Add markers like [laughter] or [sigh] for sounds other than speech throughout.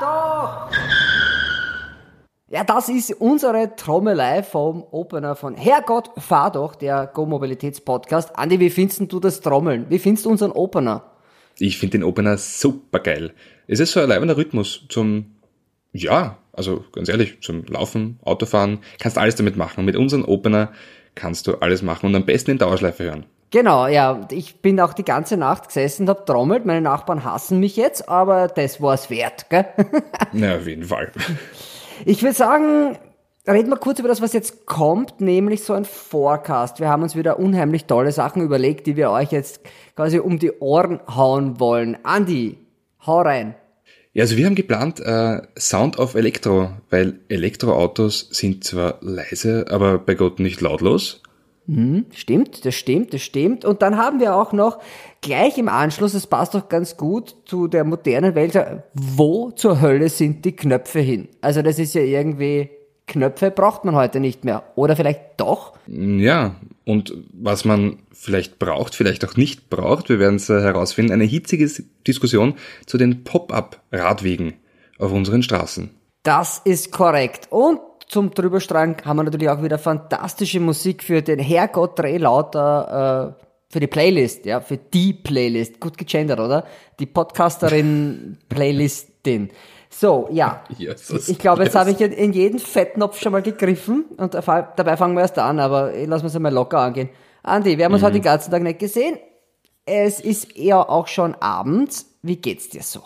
doch! Ja, das ist unsere Trommelei vom Opener von Herrgott, fahr doch, der Go-Mobilitäts-Podcast. Andi, wie findest du das Trommeln? Wie findest du unseren Opener? Ich finde den Opener super geil. Es ist so ein leibender Rhythmus zum, ja, also ganz ehrlich, zum Laufen, Autofahren, kannst alles damit machen. Und mit unserem Opener kannst du alles machen und am besten in Dauerschleife hören. Genau, ja. Ich bin auch die ganze Nacht gesessen und hab trommelt. Meine Nachbarn hassen mich jetzt, aber das war's wert, gell? [laughs] Na, auf jeden Fall. Ich würde sagen, reden wir kurz über das, was jetzt kommt, nämlich so ein Forecast. Wir haben uns wieder unheimlich tolle Sachen überlegt, die wir euch jetzt quasi um die Ohren hauen wollen. Andi, hau rein. Ja, also wir haben geplant äh, Sound of Elektro, weil Elektroautos sind zwar leise, aber bei Gott nicht lautlos. Hm, stimmt, das stimmt, das stimmt. Und dann haben wir auch noch gleich im Anschluss, das passt doch ganz gut zu der modernen Welt, wo zur Hölle sind die Knöpfe hin? Also das ist ja irgendwie, Knöpfe braucht man heute nicht mehr. Oder vielleicht doch? Ja, und was man vielleicht braucht, vielleicht auch nicht braucht, wir werden es herausfinden, eine hitzige Diskussion zu den Pop-up-Radwegen auf unseren Straßen. Das ist korrekt. Und zum Drüberstrahlen haben wir natürlich auch wieder fantastische Musik für den Herrgott Dreh lauter, äh, für die Playlist, ja, für die Playlist. Gut gegendert, oder? Die Podcasterin Playlistin. So, ja. Jesus, ich glaube, jetzt habe ich in jeden Fettnopf schon mal gegriffen und dabei fangen wir erst an, aber lassen wir es einmal locker angehen. Andi, wir haben uns mhm. heute den ganzen Tag nicht gesehen. Es ist eher auch schon abends. Wie geht's dir so?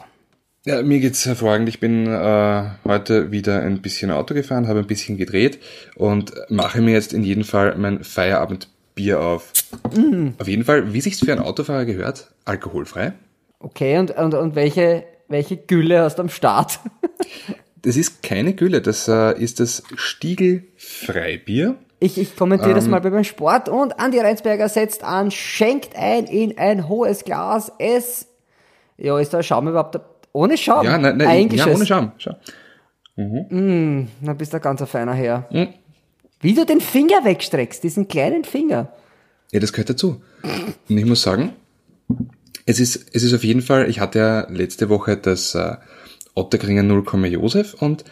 Ja, mir geht's hervorragend. Ich bin äh, heute wieder ein bisschen Auto gefahren, habe ein bisschen gedreht und mache mir jetzt in jedem Fall mein Feierabendbier auf. Mm. Auf jeden Fall, wie sich's für einen Autofahrer gehört, alkoholfrei. Okay, und, und, und welche, welche Gülle hast du am Start? [laughs] das ist keine Gülle, das äh, ist das Stiegel Freibier. Ich, ich kommentiere ähm, das mal bei meinem Sport und Andi Reinsberger setzt an, schenkt ein in ein hohes Glas. Es, ja, ist da Schaum überhaupt ohne Schaum? Ja, nein, nein, ja, ohne Schaum. Schau. Mhm. Mm, na, bist du ein ganz feiner Herr. Mhm. Wie du den Finger wegstreckst, diesen kleinen Finger. Ja, das gehört dazu. Und ich muss sagen, es ist, es ist auf jeden Fall, ich hatte ja letzte Woche das äh, Otterkringer 0, Josef und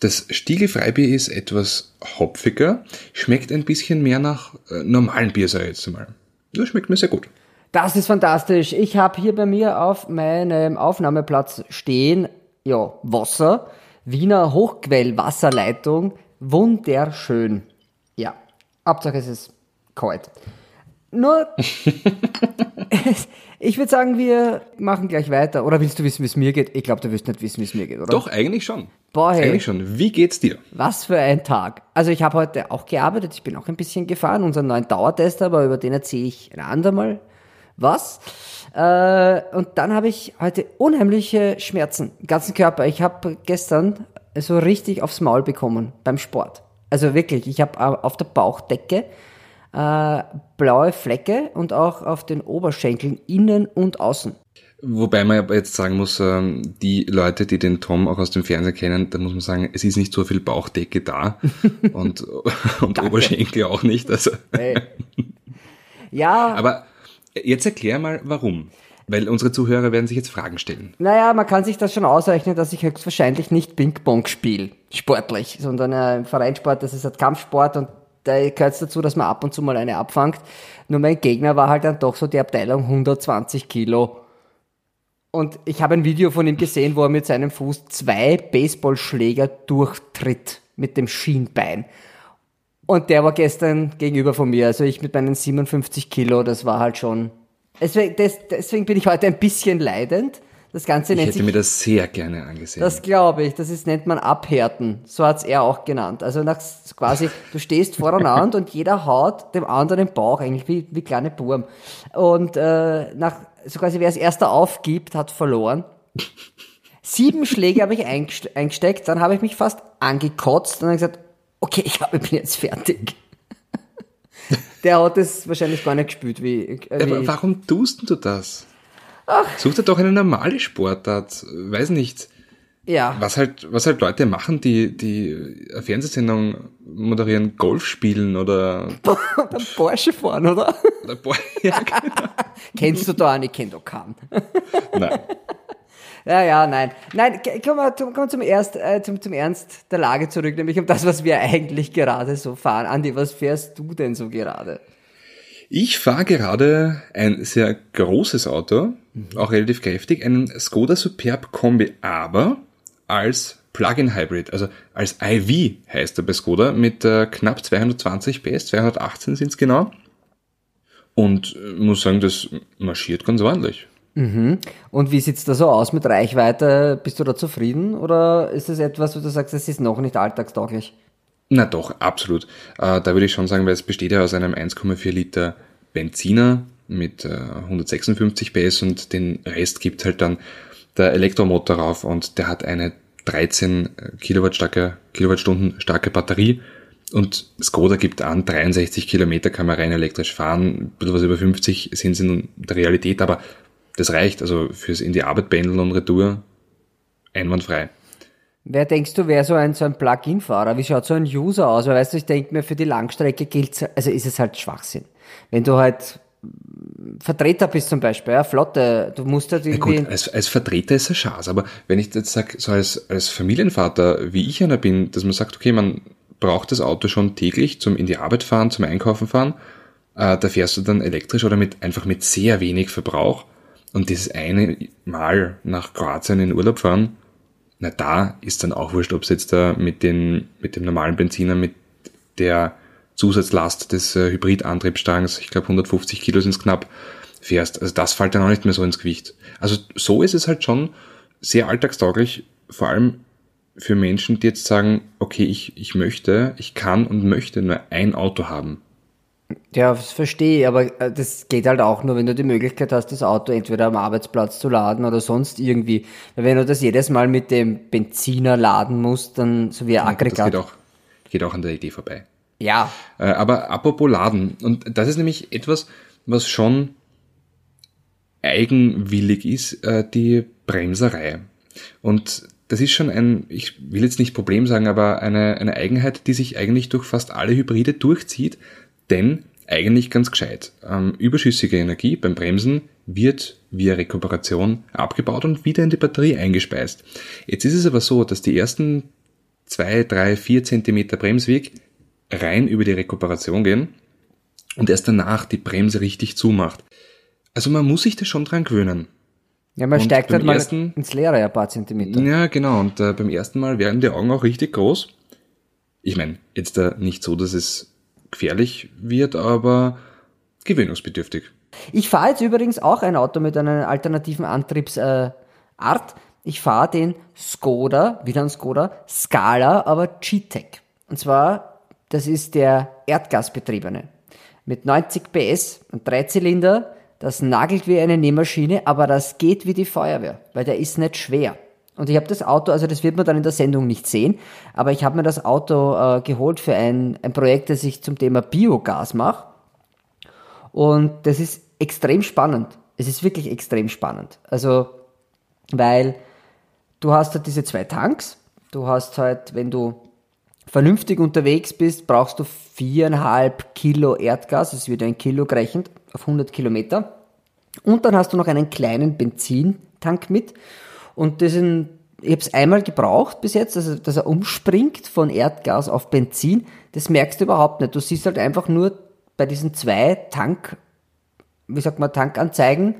das Stiegelfreibier ist etwas hopfiger, schmeckt ein bisschen mehr nach äh, normalen Bier, sag ich jetzt mal. Das schmeckt mir sehr gut. Das ist fantastisch. Ich habe hier bei mir auf meinem Aufnahmeplatz stehen, ja, Wasser, Wiener Hochquellwasserleitung, wunderschön. Ja, Hauptsache es ist kalt. Nur, [laughs] ich würde sagen, wir machen gleich weiter. Oder willst du wissen, wie es mir geht? Ich glaube, du wirst nicht wissen, wie es mir geht, oder? Doch, eigentlich schon. Boah, hey. Eigentlich schon. Wie geht's dir? Was für ein Tag. Also ich habe heute auch gearbeitet, ich bin auch ein bisschen gefahren, unseren neuen Dauertester, aber über den erzähle ich ein andermal was. Äh, und dann habe ich heute unheimliche Schmerzen im ganzen Körper. Ich habe gestern so richtig aufs Maul bekommen beim Sport. Also wirklich, ich habe auf der Bauchdecke äh, blaue Flecke und auch auf den Oberschenkeln innen und außen. Wobei man aber jetzt sagen muss, ähm, die Leute, die den Tom auch aus dem Fernsehen kennen, da muss man sagen, es ist nicht so viel Bauchdecke da [laughs] und, und Oberschenkel auch nicht. Also. Hey. Ja. Aber Jetzt erklär mal, warum. Weil unsere Zuhörer werden sich jetzt Fragen stellen. Naja, man kann sich das schon ausrechnen, dass ich höchstwahrscheinlich nicht Ping-Pong spiele, sportlich, sondern äh, Vereinssport, das ist halt Kampfsport und da gehört es dazu, dass man ab und zu mal eine abfangt. Nur mein Gegner war halt dann doch so die Abteilung 120 Kilo. Und ich habe ein Video von ihm gesehen, wo er mit seinem Fuß zwei Baseballschläger durchtritt mit dem Schienbein. Und der war gestern gegenüber von mir. Also ich mit meinen 57 Kilo, das war halt schon. Deswegen, deswegen bin ich heute ein bisschen leidend. Das Ganze ich nennt hätte sich, mir das sehr gerne angesehen. Das glaube ich. Das ist, nennt man Abhärten. So hat's er auch genannt. Also nach, quasi, du stehst voreinander und jeder haut dem anderen den Bauch, eigentlich wie, wie kleine Burm. Und äh, nach, so quasi wer als erster aufgibt, hat verloren. Sieben Schläge habe ich eingesteckt, dann habe ich mich fast angekotzt und dann gesagt, okay, ich glaube, ich bin jetzt fertig. Der hat es wahrscheinlich gar nicht gespürt, wie, äh, wie Aber warum tust du das? Ach. Such dir doch eine normale Sportart. Weiß nicht. Ja. Was halt, was halt Leute machen, die, die eine Fernsehsendung moderieren, Golf spielen oder. [laughs] oder Porsche fahren, oder? oder Por ja, genau. [laughs] Kennst du da einen? Ich kenn doch keinen. Nein. Ja, ja, nein. Nein, kommen wir, kommen wir zum, Erst, äh, zum, zum Ernst der Lage zurück, nämlich um das, was wir eigentlich gerade so fahren. Andi, was fährst du denn so gerade? Ich fahre gerade ein sehr großes Auto, mhm. auch relativ kräftig, einen Skoda Superb Kombi, aber als Plug-in Hybrid, also als IV heißt er bei Skoda, mit äh, knapp 220 PS, 218 sind es genau. Und äh, muss sagen, das marschiert ganz ordentlich. Mhm. Und wie sieht's da so aus mit Reichweite? Bist du da zufrieden oder ist das etwas, wo du sagst, das ist noch nicht alltagstauglich? Na doch, absolut. Äh, da würde ich schon sagen, weil es besteht ja aus einem 1,4 Liter Benziner mit äh, 156 PS und den Rest gibt halt dann der Elektromotor rauf und der hat eine 13 Kilowatt starke, Kilowattstunden starke Batterie und Skoda gibt an, 63 Kilometer kann man rein elektrisch fahren, ein bisschen was über 50 sind es in der Realität, aber das reicht, also fürs in die Arbeit pendeln und Retour einwandfrei. Wer denkst du, wäre so ein, so ein Plug-in-Fahrer? Wie schaut so ein User aus? Weil weißt du, ich denke mir, für die Langstrecke gilt also ist es halt Schwachsinn. Wenn du halt Vertreter bist zum Beispiel, ja, Flotte, du musst halt irgendwie... Ja gut, als, als Vertreter ist es Chance, aber wenn ich jetzt sage, so als, als Familienvater, wie ich einer bin, dass man sagt, okay, man braucht das Auto schon täglich zum in die Arbeit fahren, zum Einkaufen fahren, äh, da fährst du dann elektrisch oder mit einfach mit sehr wenig Verbrauch und dieses eine Mal nach Kroatien in Urlaub fahren, na da ist dann auch wurscht, ob es jetzt da mit, den, mit dem normalen Benziner, mit der Zusatzlast des äh, Hybridantriebsstangs, ich glaube 150 Kilo sind es knapp, fährst. Also das fällt dann auch nicht mehr so ins Gewicht. Also so ist es halt schon sehr alltagstauglich, vor allem für Menschen, die jetzt sagen, okay, ich, ich möchte, ich kann und möchte nur ein Auto haben. Ja, das verstehe ich, aber äh, das geht halt auch nur, wenn du die Möglichkeit hast, das Auto entweder am Arbeitsplatz zu laden oder sonst irgendwie. Weil wenn du das jedes Mal mit dem Benziner laden musst, dann so wie ein Aggregat. Das geht auch, geht auch an der Idee vorbei. Ja. Äh, aber apropos Laden, und das ist nämlich etwas, was schon eigenwillig ist, äh, die Bremserei. Und das ist schon ein, ich will jetzt nicht Problem sagen, aber eine, eine Eigenheit, die sich eigentlich durch fast alle Hybride durchzieht, denn eigentlich ganz gescheit. Ähm, überschüssige Energie beim Bremsen wird via Rekuperation abgebaut und wieder in die Batterie eingespeist. Jetzt ist es aber so, dass die ersten zwei, drei, vier Zentimeter Bremsweg rein über die Rekuperation gehen und erst danach die Bremse richtig zumacht. Also man muss sich da schon dran gewöhnen. Ja, man und steigt halt mal ersten, ins Leere ein paar Zentimeter. Ja, genau. Und äh, beim ersten Mal werden die Augen auch richtig groß. Ich meine, jetzt äh, nicht so, dass es gefährlich wird, aber gewöhnungsbedürftig. Ich fahre jetzt übrigens auch ein Auto mit einer alternativen Antriebsart. Äh, ich fahre den Skoda, wieder ein Skoda, Scala, aber G-Tech. Und zwar, das ist der Erdgasbetriebene. Mit 90 PS und Dreizylinder, das nagelt wie eine Nähmaschine, aber das geht wie die Feuerwehr, weil der ist nicht schwer. Und ich habe das Auto, also das wird man dann in der Sendung nicht sehen, aber ich habe mir das Auto äh, geholt für ein, ein Projekt, das ich zum Thema Biogas mache. Und das ist extrem spannend. Es ist wirklich extrem spannend. Also, weil du hast halt diese zwei Tanks. Du hast halt, wenn du vernünftig unterwegs bist, brauchst du viereinhalb Kilo Erdgas. Es wird ein Kilo gerechnet auf 100 Kilometer. Und dann hast du noch einen kleinen Benzintank mit. Und das sind, ich habe es einmal gebraucht bis jetzt, also, dass er umspringt von Erdgas auf Benzin. Das merkst du überhaupt nicht. Du siehst halt einfach nur bei diesen zwei Tank, wie sagt man, Tankanzeigen,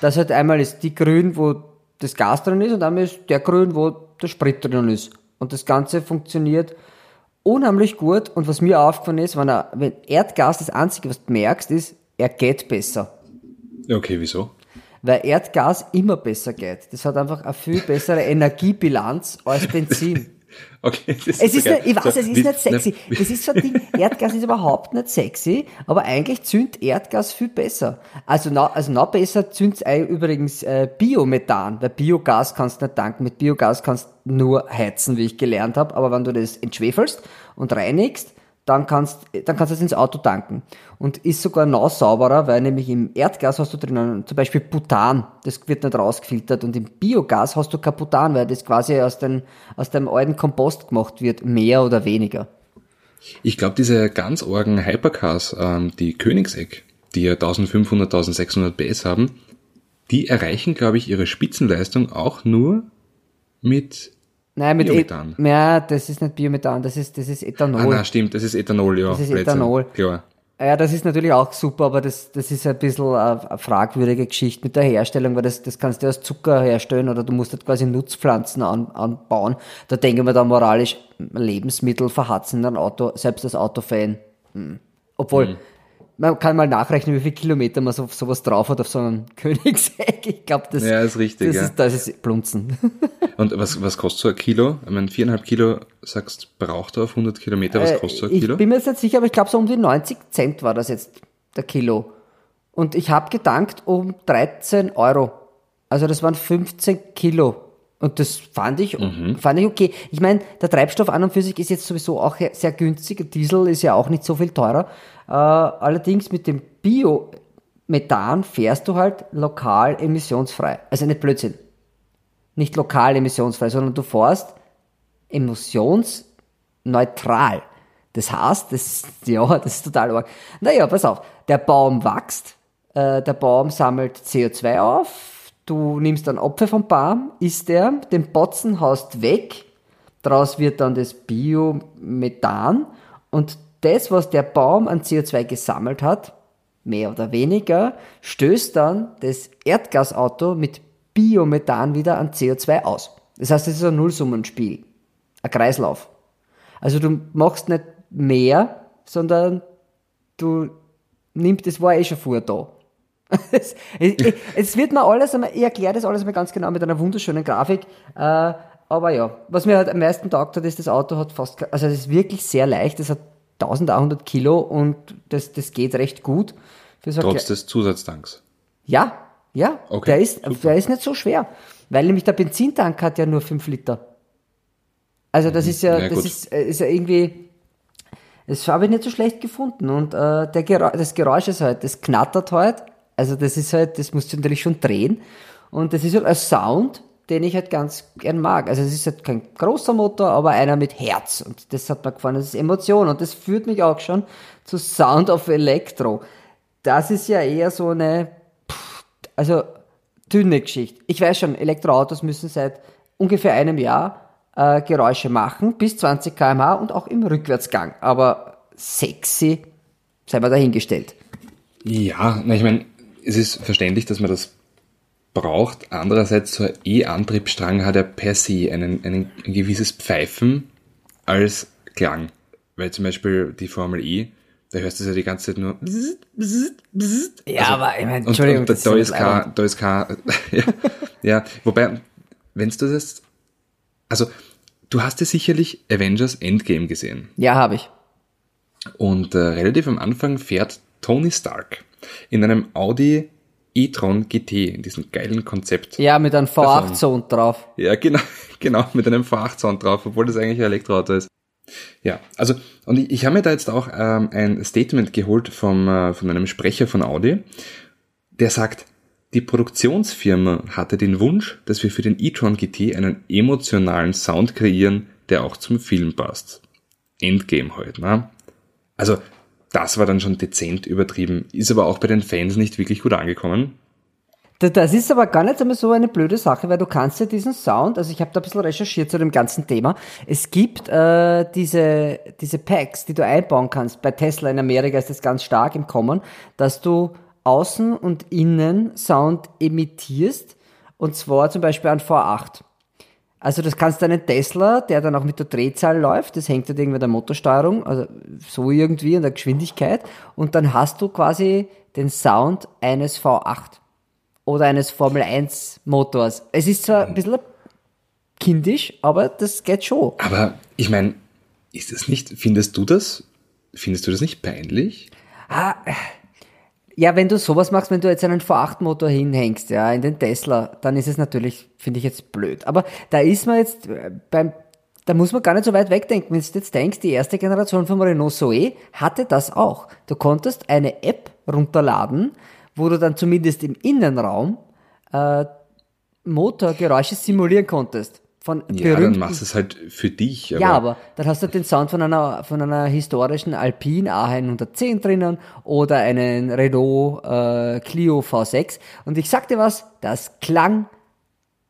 dass halt einmal ist die grün, wo das Gas drin ist und einmal ist der grün, wo der Sprit drin ist. Und das Ganze funktioniert unheimlich gut. Und was mir aufgefallen ist, wenn, er, wenn Erdgas das Einzige, was du merkst, ist, er geht besser. Okay, wieso? Weil Erdgas immer besser geht. Das hat einfach eine viel bessere Energiebilanz als Benzin. [laughs] Okay, das ist es ist nicht, ich weiß, so, es ist wie, nicht sexy. Ne, das ist so ein Ding, Erdgas ist überhaupt nicht sexy, aber eigentlich zündet Erdgas viel besser. Also noch, also noch besser zündet übrigens äh, Biomethan, weil Biogas kannst du nicht tanken. Mit Biogas kannst du nur heizen, wie ich gelernt habe, aber wenn du das entschwefelst und reinigst, dann kannst, dann kannst du es ins Auto tanken. Und ist sogar noch sauberer, weil nämlich im Erdgas hast du drinnen zum Beispiel Butan, das wird nicht rausgefiltert. Und im Biogas hast du kein Butan, weil das quasi aus, den, aus dem alten Kompost gemacht wird, mehr oder weniger. Ich glaube, diese ganz orgen Hypercars, ähm, die Königseck, die ja 1500, 1600 PS haben, die erreichen, glaube ich, ihre Spitzenleistung auch nur mit Nein, mit Biomethan. E ja, das ist nicht Biomethan, das ist, das ist Ethanol. Ah, na, stimmt, das ist Ethanol, ja. Das ist Blödsinn, Ethanol. Klar. Ja, das ist natürlich auch super, aber das, das ist ein bisschen eine, fragwürdige Geschichte mit der Herstellung, weil das, das kannst du aus Zucker herstellen oder du musst halt quasi Nutzpflanzen an, anbauen. Da denke ich mir da moralisch, Lebensmittel verhatzen ein Auto, selbst als Autofan. Hm. Obwohl, man kann mal nachrechnen, wie viele Kilometer man so, sowas drauf hat auf so einem [laughs] Königseck. Ich glaube, das, Ja, ist richtig, das, ja. ist, das ist Blunzen. [laughs] Und was, was kostet so ein Kilo? Ich meine, viereinhalb Kilo, sagst, braucht er auf 100 Kilometer, was Äh, kostet so ein ich Kilo? bin mir jetzt nicht sicher, aber ich glaube so um die 90 Cent war das jetzt, der Kilo. Und ich habe gedankt um 13 Euro. Also das waren 15 Kilo. Und das fand ich, fand ich okay. Ich meine, der Treibstoff an und für sich ist jetzt sowieso auch sehr günstig. Diesel ist ja auch nicht so viel teurer. Äh, allerdings mit dem Biomethan fährst du halt lokal emissionsfrei. Also nicht Blödsinn. Nicht lokal emissionsfrei, sondern du fährst emissionsneutral. Das heißt, das ist, ja, [laughs] das ist total arg. Naja, pass auf. Der Baum wächst, äh, der Baum sammelt CO2 auf, du nimmst einen Apfel vom Baum, isst der, den Botzen haust weg, daraus wird dann das Biomethan und das, was der Baum an CO2 gesammelt hat, mehr oder weniger, stößt dann das Erdgasauto mit Biomethan wieder an CO2 aus. Das heißt, es ist ein Nullsummenspiel, ein Kreislauf. Also du machst nicht mehr, sondern du nimmst, das war eh schon vorher da. [laughs] es, es, es wird mir alles einmal, ich erkläre das alles einmal ganz genau mit einer wunderschönen Grafik. Äh, aber ja, was mir halt am meisten taugt hat, ist, das Auto hat fast, also es ist wirklich sehr leicht, es hat 1100 Kilo und das, das geht recht gut. Für so Trotz des Zusatztanks. ja, ja, Okay, der, ist, super. der ist nicht so schwer, weil nämlich der Benzintank hat ja nur 5 Liter. Also das ist ja, Mhm. Ja, das ist, äh, ist ja irgendwie, das habe ich nicht so schlecht gefunden und äh, der Geräusch, das Geräusch ist halt, das knattert halt, also das ist halt, das musst du natürlich schon drehen und das ist halt ein Sound, den ich halt ganz gern mag. Also es ist halt kein großer Motor, aber einer mit Herz und das hat mir gefallen, das ist Emotion und das führt mich auch schon zu Sound of Electro. Das ist ja eher so eine also dünne Geschichte. Ich weiß schon, Elektroautos müssen seit ungefähr einem Jahr äh, Geräusche machen, bis 20 km/h und auch im Rückwärtsgang. Aber sexy, sei mal dahingestellt. Ja, na, ich meine, es ist verständlich, dass man das braucht. Andererseits, so ein E-Antriebsstrang hat ja per se einen, einen, ein gewisses Pfeifen als Klang. Weil zum Beispiel die Formel E, da hörst du es ja die ganze Zeit nur. bzzzt, bzzzt, bzzzt. Ja, aber ich meine, Und, Entschuldigung, und da, das da, ist kein, da ist kein, [laughs] ja, ja, wobei, wenn du das, also, du hast ja sicherlich Avengers Endgame gesehen. Ja, habe ich. Und äh, relativ am Anfang fährt Tony Stark in einem Audi e-tron GT, in diesem geilen Konzept. Ja, mit einem V8-Sound drauf. Ja, genau, [laughs] genau, mit einem V8-Sound drauf, obwohl das eigentlich ein Elektroauto ist. Ja, also, und ich, ich habe mir da jetzt auch ähm, ein Statement geholt vom, äh, von einem Sprecher von Audi, der sagt, die Produktionsfirma hatte den Wunsch, dass wir für den e-tron GT einen emotionalen Sound kreieren, der auch zum Film passt. Endgame heute, ne? Also, das war dann schon dezent übertrieben, ist aber auch bei den Fans nicht wirklich gut angekommen. Da- Das ist aber gar nicht einmal so eine blöde Sache, weil du kannst ja diesen Sound, also ich habe da ein bisschen recherchiert zu dem ganzen Thema. Es gibt äh, diese, diese Packs, die du einbauen kannst. Bei Tesla in Amerika ist das ganz stark im Kommen, dass du außen und innen Sound emittierst und zwar zum Beispiel an V8. Also das kannst du einen Tesla, der dann auch mit der Drehzahl läuft, das hängt halt irgendwie an der Motorsteuerung, also so irgendwie an der Geschwindigkeit und dann hast du quasi den Sound eines V8 oder eines Formel 1 Motors. Es ist zwar ein bisschen kindisch, aber das geht schon. Aber ich meine, ist das nicht, findest du das, findest du das nicht peinlich? Ja, wenn du sowas machst, wenn du jetzt einen V8-Motor hinhängst, ja, in den Tesla, dann ist es natürlich, finde ich jetzt blöd. Aber da ist man jetzt äh, beim, da muss man gar nicht so weit wegdenken. Wenn du jetzt denkst, die erste Generation vom Renault Zoe hatte das auch. Du konntest eine App runterladen, wo du dann zumindest im Innenraum äh, Motorgeräusche simulieren konntest. Von Ja, dann machst du es halt für dich. Aber ja, aber dann hast du den Sound von einer, von einer historischen Alpine A110 drinnen oder einen Renault äh, Clio V6. Und ich sagte was, das klang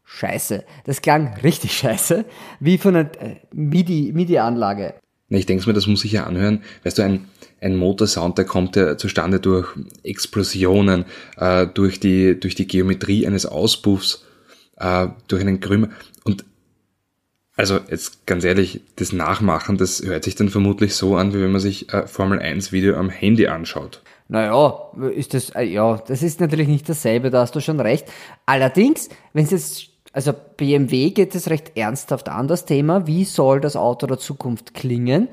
scheiße. Das klang [laughs] richtig scheiße, wie von einer äh, MIDI, MIDI-Anlage. Ich denke mir, das muss ich ja anhören. Weißt du, ein, ein Motorsound, der kommt ja zustande durch Explosionen, äh, durch, die, durch die Geometrie eines Auspuffs, äh, durch einen Krümmer. Und also jetzt ganz ehrlich, das Nachmachen, das hört sich dann vermutlich so an, wie wenn man sich äh, Formel 1 Video am Handy anschaut. Naja, ist das, äh, ja, das ist natürlich nicht dasselbe, da hast du schon recht. Allerdings, wenn es jetzt, also BMW geht es recht ernsthaft an, das Thema, wie soll das Auto der Zukunft klingen?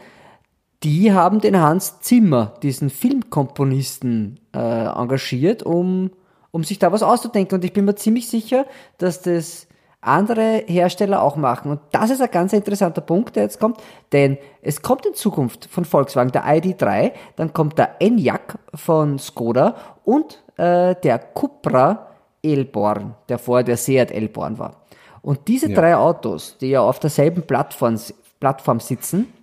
Die haben den Hans Zimmer, diesen Filmkomponisten, äh, engagiert, um, um sich da was auszudenken. Und ich bin mir ziemlich sicher, dass das andere Hersteller auch machen. Und das ist ein ganz interessanter Punkt, der jetzt kommt, denn es kommt in Zukunft von Volkswagen der ID3, dann kommt der Enyaq von Skoda und äh, der Cupra Elborn, der vorher der Seat Elborn war. Und diese Ja. drei Autos, die ja auf derselben Plattform, Plattform sitzen,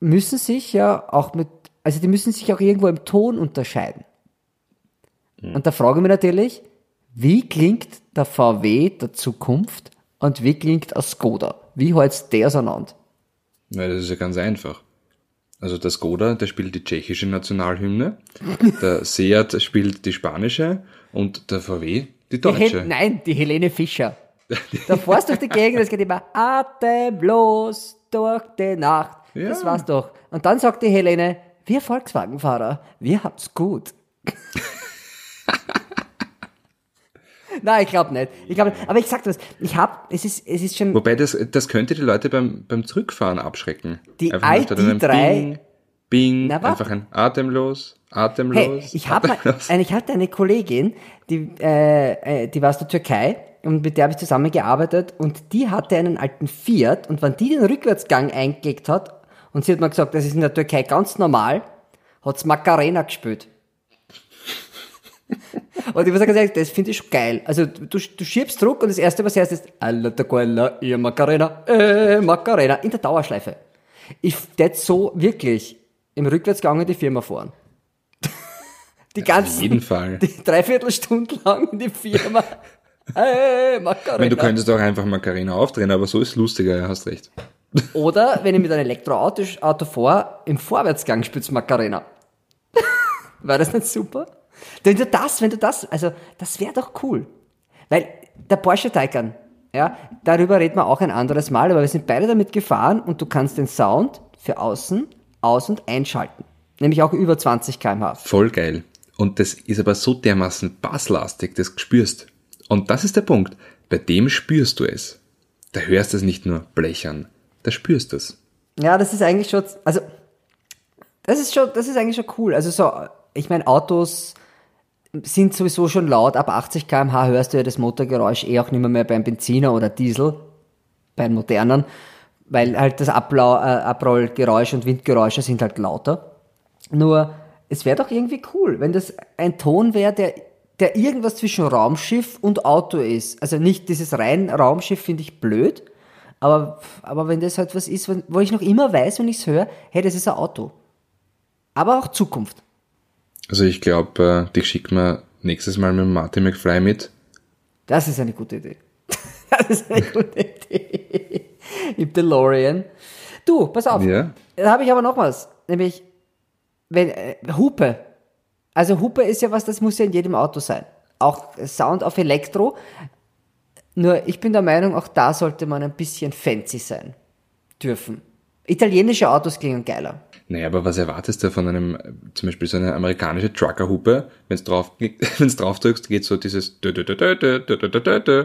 müssen sich ja auch mit, also die müssen sich auch irgendwo im Ton unterscheiden. Und da frage ich mich natürlich, wie klingt der VW der Zukunft und wie klingt ein Skoda? Wie hältst der auseinander? Weil das ist ja ganz einfach. Also der Skoda, der spielt die tschechische Nationalhymne, [laughs] der Seat spielt die spanische und der VW die Die deutsche. Nein, die Helene Fischer. [laughs] Da fährst du durch die Gegend, es geht immer atemlos durch die Nacht. Das Ja. war's doch. Und dann sagt die Helene, wir Volkswagen-Fahrer, wir habt's gut. [laughs] Nein, ich glaube nicht. Ich glaub, nicht. aber ich sag dir was, ich hab, es ist, es ist schon, Wobei das, das könnte die Leute beim, beim Zurückfahren abschrecken. Die Einfach nur statt einem ID3 Bing, Bing, Na, einfach ein atemlos, atemlos. Hey, ich, hab mal, atemlos. eine, ich hatte eine Kollegin, die, äh, äh, die war aus der Türkei und mit der habe ich zusammengearbeitet und die hatte einen alten Fiat und wenn die den Rückwärtsgang eingelegt hat und sie hat mir gesagt, das ist in der Türkei ganz normal, hat's Macarena gespielt. [laughs] und ich muss sagen, das finde ich schon geil. Also du, du schiebst zurück und das erste, was hörst, ist Alla quella, ihr Macarena, äh, Macarena, in der Dauerschleife. Ich hätte so wirklich im Rückwärtsgang in die Firma fahren. [laughs] Die ganzen, jeden Fall. [laughs] Die Dreiviertelstunde lang in die Firma. Hey, Macarena. Ich meine, du könntest auch einfach Macarena aufdrehen, aber so ist lustiger, ja, hast recht. Oder wenn ich mit einem Elektroauto Auto fahre, im Vorwärtsgang spielst Macarena. War das nicht super? Wenn du das, wenn du das, also das wäre doch cool. Weil der Porsche Taycan, ja, darüber reden wir auch ein anderes Mal, aber wir sind beide damit gefahren und du kannst den Sound für außen aus- und einschalten. Nämlich auch über 20 km/h. Voll geil. Und das ist aber so dermaßen basslastig, das spürst. Und das ist der Punkt. Bei dem spürst du es. Da hörst du es nicht nur blechern. Da spürst du es. Ja, das ist eigentlich schon, also, das ist schon, das ist eigentlich schon cool. Also so, ich meine, Autos sind sowieso schon laut. Ab 80 km/h hörst du ja das Motorgeräusch eh auch nicht mehr, mehr beim Benziner oder Diesel, beim modernen, weil halt das Ablau, äh, Abrollgeräusch und Windgeräusche sind halt lauter. Nur, es wäre doch irgendwie cool, wenn das ein Ton wäre, der, der irgendwas zwischen Raumschiff und Auto ist. Also nicht dieses rein Raumschiff finde ich blöd, aber, aber wenn das halt was ist, wo ich noch immer weiß, wenn ich es höre, hey, das ist ein Auto. Aber auch Zukunft. Also ich glaube, äh, dich schickt man nächstes Mal mit Martin McFly mit. Das ist eine gute Idee. [laughs] Das ist eine gute Idee. Im DeLorean. Du, pass auf. Ja. Da habe ich aber noch was. Nämlich, wenn, äh, Hupe. Also Hupe ist ja was, das muss ja in jedem Auto sein. Auch Sound auf Elektro. Nur ich bin der Meinung, auch da sollte man ein bisschen fancy sein dürfen. Italienische Autos klingen geiler. Naja, aber was erwartest du von einem, äh, zum Beispiel so eine amerikanische Truckerhupe, wenn du drauf, [laughs] wenn's drauf drückst, geht so dieses.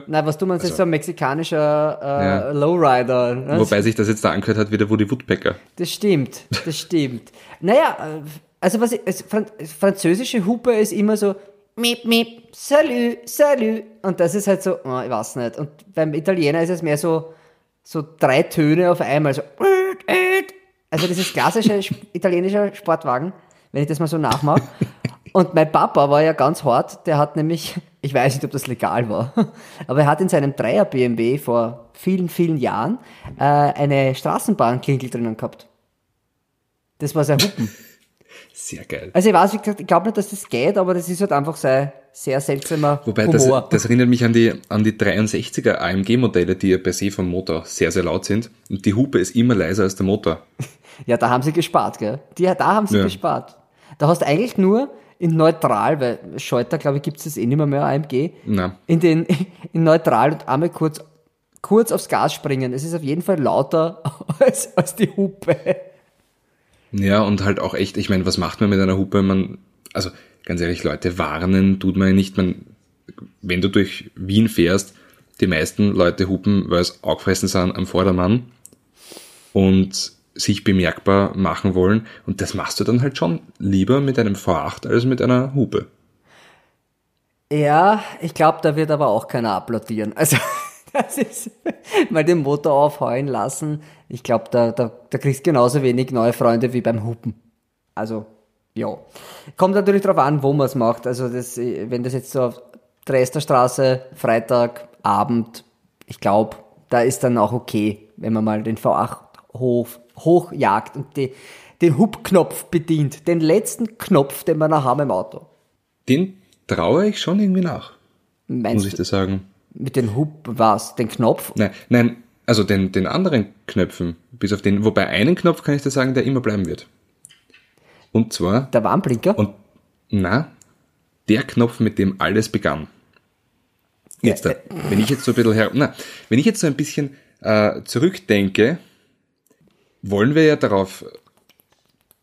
Nein, was du meinst, also, ist so ein mexikanischer äh. Lowrider. Ne? Wobei sich das jetzt da angehört hat, wie der Woody Woodpecker. Das stimmt, das stimmt. [laughs] naja, äh, also was ich, französische Hupe ist immer so, Mip, mip, salut, salut. Und das ist halt so, oh, ich weiß nicht. Und beim Italiener ist es mehr so, so drei Töne auf einmal, so, [laughs] äh, also dieses klassische italienische Sportwagen, wenn ich das mal so nachmache. Und mein Papa war ja ganz hart, der hat nämlich Ich weiß nicht, ob das legal war. [laughs] Aber er hat in seinem Dreier BMW vor vielen, vielen Jahren äh, eine Straßenbahnklingel drinnen gehabt. Das war sein Hupen. Sehr geil. Also ich weiß, ich glaube nicht, dass das geht, aber das ist halt einfach sein sehr seltsamer Wobei, das, Humor. das erinnert mich an die, an die 63er AMG-Modelle, die ja per se vom Motor sehr, sehr laut sind. Und die Hupe ist immer leiser als der Motor. [laughs] Ja, da haben sie gespart, gell? Die, da haben sie Ja. gespart. Da hast du eigentlich nur in neutral, weil Schalter, glaube ich, gibt es das eh nicht mehr, mehr AMG. Na. In den, [laughs] in neutral und einmal kurz, kurz aufs Gas springen. Es ist auf jeden Fall lauter [laughs] als, als die Hupe. Ja, und halt auch echt, ich meine, was macht man mit einer Hupe? Man, also ganz ehrlich, Leute, warnen tut man ja nicht. Man, wenn du durch Wien fährst, die meisten Leute hupen, weil es Augfressen sind am Vordermann und sich bemerkbar machen wollen. Und das machst du dann halt schon lieber mit einem V8 als mit einer Hupe. Ja, ich glaube, da wird aber auch keiner applaudieren. Also, [laughs] das ist mal den Motor aufheulen lassen. Ich glaube, da, da, da kriegst du genauso wenig neue Freunde wie beim Hupen. Also, ja. Kommt natürlich drauf an, wo man es macht. Also, das, wenn das jetzt so auf Dresderstraße, Freitag, Abend, ich glaube, da ist dann auch okay, wenn man mal den V8 hoch, hochjagt und die, den Hubknopf bedient. Den letzten Knopf, den wir noch haben im Auto. Den traue ich schon irgendwie nach, Meinst muss ich dir sagen. Mit dem Hub was? Den Knopf? Nein, nein, also den, den anderen Knöpfen, bis auf den, wobei einen Knopf kann ich dir sagen, der immer bleiben wird. Und zwar, Der Warnblinker? und na, der Knopf, mit dem alles begann. Jetzt, Ja, da, wenn ich jetzt so ein bisschen her, na, wenn ich jetzt so ein bisschen äh, zurückdenke, wollen wir ja darauf,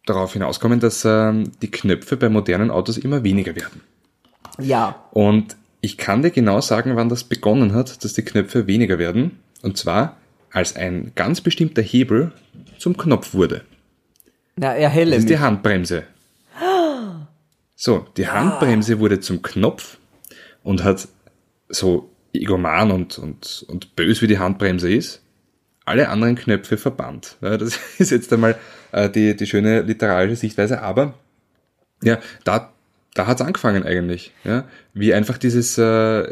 darauf hinauskommen, dass ähm, die Knöpfe bei modernen Autos immer weniger werden. ja. Und ich kann dir genau sagen, wann das begonnen hat, dass die Knöpfe weniger werden. Und zwar, als ein ganz bestimmter Hebel zum Knopf wurde. Na, erhelle Das ist die Handbremse. So, die Handbremse wurde zum Knopf und hat so egoman und, und, und bös wie die Handbremse ist, alle anderen Knöpfe verbannt. Das [laughs] ist jetzt einmal äh, die, die schöne literarische Sichtweise, aber ja, da, da hat's angefangen eigentlich. Ja? Wie einfach dieses, äh,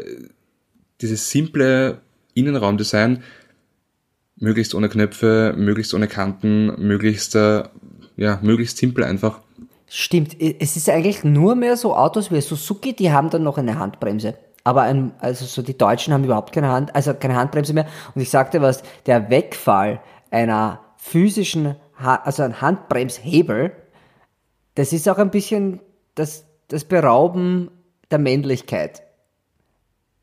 dieses simple Innenraumdesign, möglichst ohne Knöpfe, möglichst ohne Kanten, möglichst, äh, ja, möglichst simpel einfach. Stimmt, es ist eigentlich nur mehr so Autos wie Suzuki, die haben dann noch eine Handbremse. Aber ein, also so die Deutschen haben überhaupt keine Hand, also keine Handbremse mehr. Und ich sagte was, der Wegfall einer physischen, ha also ein Handbremshebel, das ist auch ein bisschen das, das Berauben der Männlichkeit.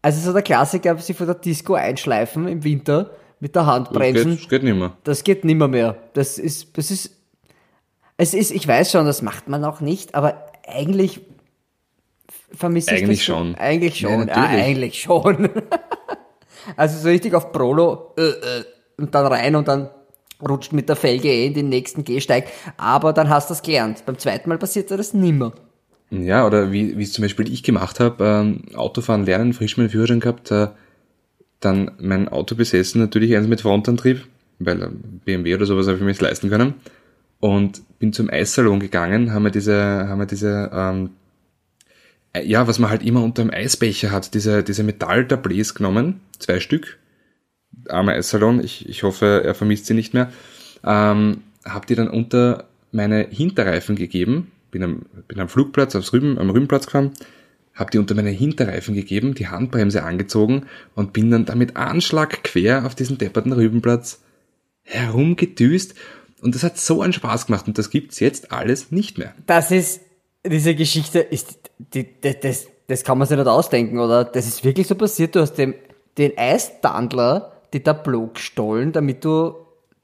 Also so der Klassiker, sie von der Disco einschleifen im Winter mit der Das Handbremsen. geht, das geht nicht mehr. Das geht nimmer mehr. Das ist, das ist, es ist, ich weiß schon, das macht man auch nicht, aber eigentlich vermisse ich Eigentlich das schon. Eigentlich schon, ja, natürlich. eigentlich schon. [laughs] also so richtig auf Prolo äh, äh, und dann rein und dann rutscht mit der Felge eh in den nächsten Gehsteig. Aber dann hast du das gelernt. Beim zweiten Mal passiert dir das nimmer. Ja, oder wie, wie es zum Beispiel ich gemacht habe, ähm, Autofahren lernen, frisch meinen Führerschein gehabt, äh, dann mein Auto besessen, natürlich eins mit Frontantrieb, weil äh, BMW oder sowas habe ich mir nicht leisten können. Und bin zum Eissalon gegangen, haben wir diese, haben wir diese, ähm, äh, ja, was man halt immer unter dem Eisbecher hat, diese, diese Metalltablees genommen, zwei Stück, armer Eissalon, ich, ich hoffe, er vermisst sie nicht mehr, ähm, hab die dann unter meine Hinterreifen gegeben, bin am, bin am Flugplatz, aufs Rüben, am Rübenplatz gefahren, hab die unter meine Hinterreifen gegeben, die Handbremse angezogen und bin dann damit Anschlag quer auf diesen depperten Rübenplatz herumgedüst und das hat so einen Spaß gemacht und das gibt's jetzt alles nicht mehr. Das ist, diese Geschichte ist, die, die, das, das kann man sich nicht ausdenken, oder? Das ist wirklich so passiert. Du hast dem, den Eistandler die Tableau gestohlen, damit du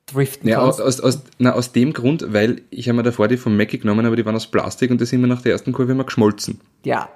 driften Ja, kannst. aus, aus, na, aus dem Grund, weil ich habe mir davor die vom Mac genommen, aber die waren aus Plastik und die sind mir nach der ersten Kurve immer geschmolzen. Ja.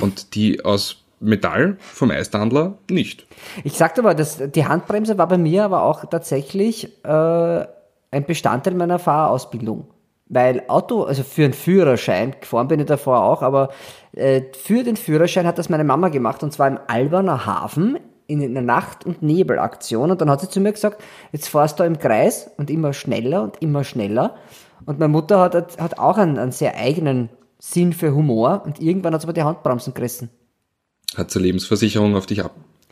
Und die aus Metall vom Eistandler nicht. Ich sagte aber, das, die Handbremse war bei mir aber auch tatsächlich äh, ein Bestandteil meiner Fahrausbildung. Weil Auto, also für einen Führerschein, gefahren bin ich davor auch, aber äh, für den Führerschein hat das meine Mama gemacht und zwar im Alberner Hafen in einer Nacht- und Nebelaktion. Und dann hat sie zu mir gesagt, jetzt fahrst du im Kreis und immer schneller und immer schneller. Und meine Mutter hat, hat auch einen, einen sehr eigenen Sinn für Humor und irgendwann hat sie aber die Handbremsen gerissen. Hat zur Lebensversicherung auf dich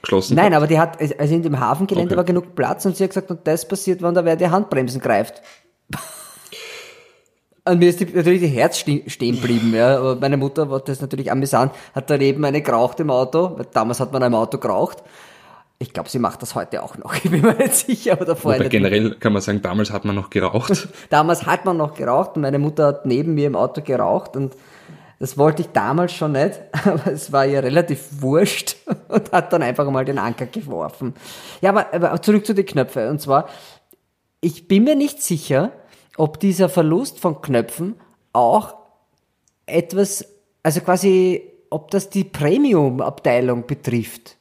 abgeschlossen? Nein, aber die hat, also in dem Hafengelände Okay. war genug Platz und sie hat gesagt, und das passiert, wenn da wer die Handbremsen greift. [laughs] An mir ist die, natürlich die Herz ste- stehen geblieben, ja. Aber meine Mutter war das natürlich amüsant, hat daneben eine geraucht im Auto. weil Damals hat man im Auto geraucht. Ich glaube, sie macht das heute auch noch. [laughs] Ich bin mir nicht sicher, aber davor Wobei generell kann man sagen, damals hat man noch geraucht. [laughs] Damals hat man noch geraucht und meine Mutter hat neben mir im Auto geraucht und das wollte ich damals schon nicht, [laughs] aber es war ihr relativ wurscht [laughs] und hat dann einfach mal den Anker geworfen. Ja, aber, aber zurück zu den Knöpfen. Und zwar, ich bin mir nicht sicher, ob dieser Verlust von Knöpfen auch etwas, also quasi, ob das die Premium-Abteilung betrifft.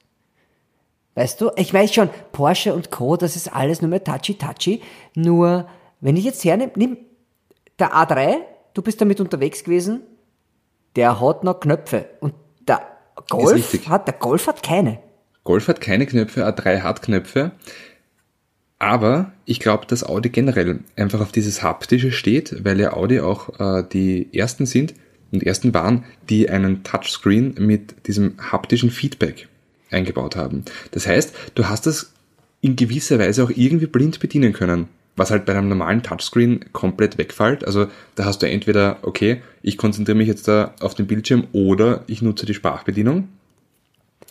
Weißt du, ich weiß schon, Porsche und Co., das ist alles nur mehr touchy-touchy. Nur, wenn ich jetzt hernehme, nimm der A3, du bist damit unterwegs gewesen, der hat noch Knöpfe. Und der Golf hat, der Golf hat keine. Golf hat keine Knöpfe, A3 hat Knöpfe. Aber ich glaube, dass Audi generell einfach auf dieses Haptische steht, weil ja Audi auch äh, die ersten sind und ersten waren, die einen Touchscreen mit diesem haptischen Feedback eingebaut haben. Das heißt, du hast das in gewisser Weise auch irgendwie blind bedienen können, was halt bei einem normalen Touchscreen komplett wegfällt. Also da hast du entweder, okay, ich konzentriere mich jetzt da auf den Bildschirm oder ich nutze die Sprachbedienung.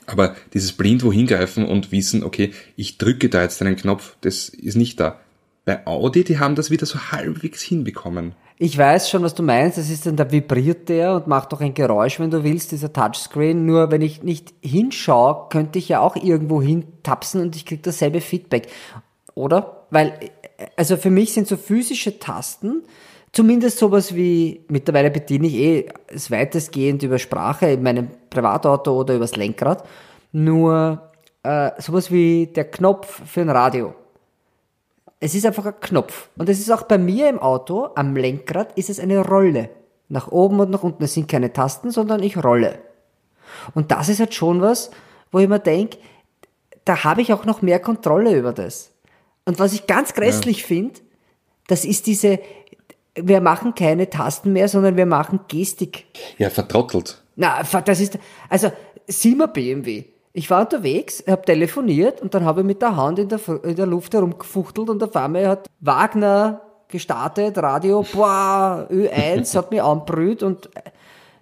Aber dieses blind wohin greifen und wissen, okay, ich drücke da jetzt einen Knopf, das ist nicht da. Bei Audi, die haben das wieder so halbwegs hinbekommen. Ich weiß schon, was du meinst. Das ist dann, da vibriert der und macht doch ein Geräusch, wenn du willst, dieser Touchscreen. Nur wenn ich nicht hinschaue, könnte ich ja auch irgendwo hintapsen und ich kriege dasselbe Feedback. Oder? Weil, also für mich sind so physische Tasten, zumindest sowas wie, mittlerweile bediene ich eh es weitestgehend über Sprache in meinem Privatauto oder übers Lenkrad. Nur äh, sowas wie der Knopf für ein Radio. Es ist einfach ein Knopf. Und es ist auch bei mir im Auto, am Lenkrad, ist es eine Rolle. Nach oben und nach unten. Es sind keine Tasten, sondern ich rolle. Und das ist halt schon was, wo ich mir denke, da habe ich auch noch mehr Kontrolle über das. Und was ich ganz grässlich finde, das ist diese, wir machen keine Tasten mehr, sondern wir machen Gestik. Ja, vertrottelt. Na, das ist, also, sieh mal BMW. Ich war unterwegs, habe telefoniert und dann habe ich mit der Hand in der, in der Luft herumgefuchtelt und auf einmal hat Wagner gestartet, Radio, boah, Ö1 hat mich anbrüht und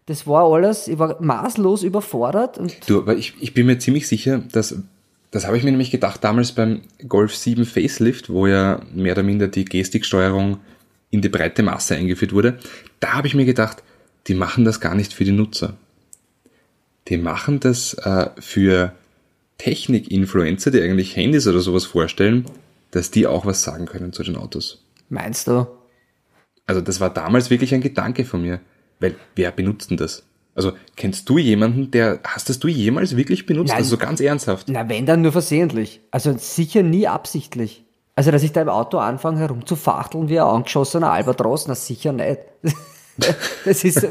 das war alles, ich war maßlos überfordert und Du, aber ich, ich bin mir ziemlich sicher, dass, das habe ich mir nämlich gedacht damals beim Golf 7 Facelift, wo ja mehr oder minder die Gestiksteuerung in die breite Masse eingeführt wurde. Da habe ich mir gedacht, die machen das gar nicht für die Nutzer. Die machen das äh, für Technik-Influencer, die eigentlich Handys oder sowas vorstellen, dass die auch was sagen können zu den Autos. meinst du? Also das war damals wirklich ein Gedanke von mir, weil wer benutzt denn das? Also kennst du jemanden, der, hast das du jemals wirklich benutzt? Nein. Also so ganz ernsthaft? Na, wenn dann nur versehentlich. Also sicher nie absichtlich. Also, dass ich da im Auto anfange herumzufachteln wie ein angeschossener Albatros, na sicher nicht. [laughs] Das ist,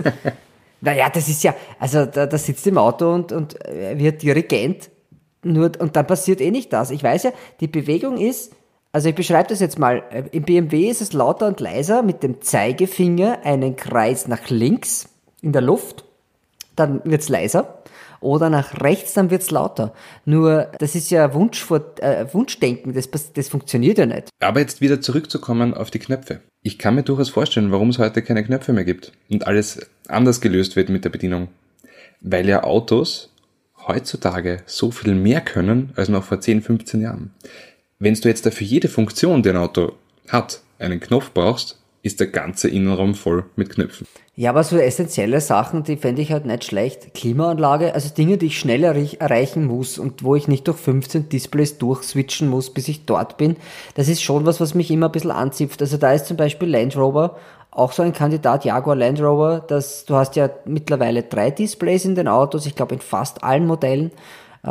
naja, das ist ja, also da, da sitzt im Auto und, und wird Dirigent, nur, und dann passiert eh nicht das. Ich weiß ja, die Bewegung ist, also ich beschreibe das jetzt mal, im BMW ist es lauter und leiser mit dem Zeigefinger einen Kreis nach links in der Luft, dann wird's leiser. Oder nach rechts, dann wird's lauter. Nur, das ist ja Wunsch vor, äh, Wunschdenken, das, das funktioniert ja nicht. Aber jetzt wieder zurückzukommen auf die Knöpfe. Ich kann mir durchaus vorstellen, warum es heute keine Knöpfe mehr gibt und alles anders gelöst wird mit der Bedienung. Weil ja Autos heutzutage so viel mehr können als noch vor 10, 15 Jahren. Wenn du jetzt dafür jede Funktion, die ein Auto hat, einen Knopf brauchst, ist der ganze Innenraum voll mit Knöpfen. Ja, aber so essentielle Sachen, die fände ich halt nicht schlecht. Klimaanlage, also Dinge, die ich schnell erreich- erreichen muss und wo ich nicht durch 15 Displays durchswitchen muss, bis ich dort bin, das ist schon was, was mich immer ein bisschen anzipft. Also da ist zum Beispiel Land Rover auch so ein Kandidat, Jaguar Land Rover, dass du hast ja mittlerweile drei Displays in den Autos, ich glaube in fast allen Modellen. Äh,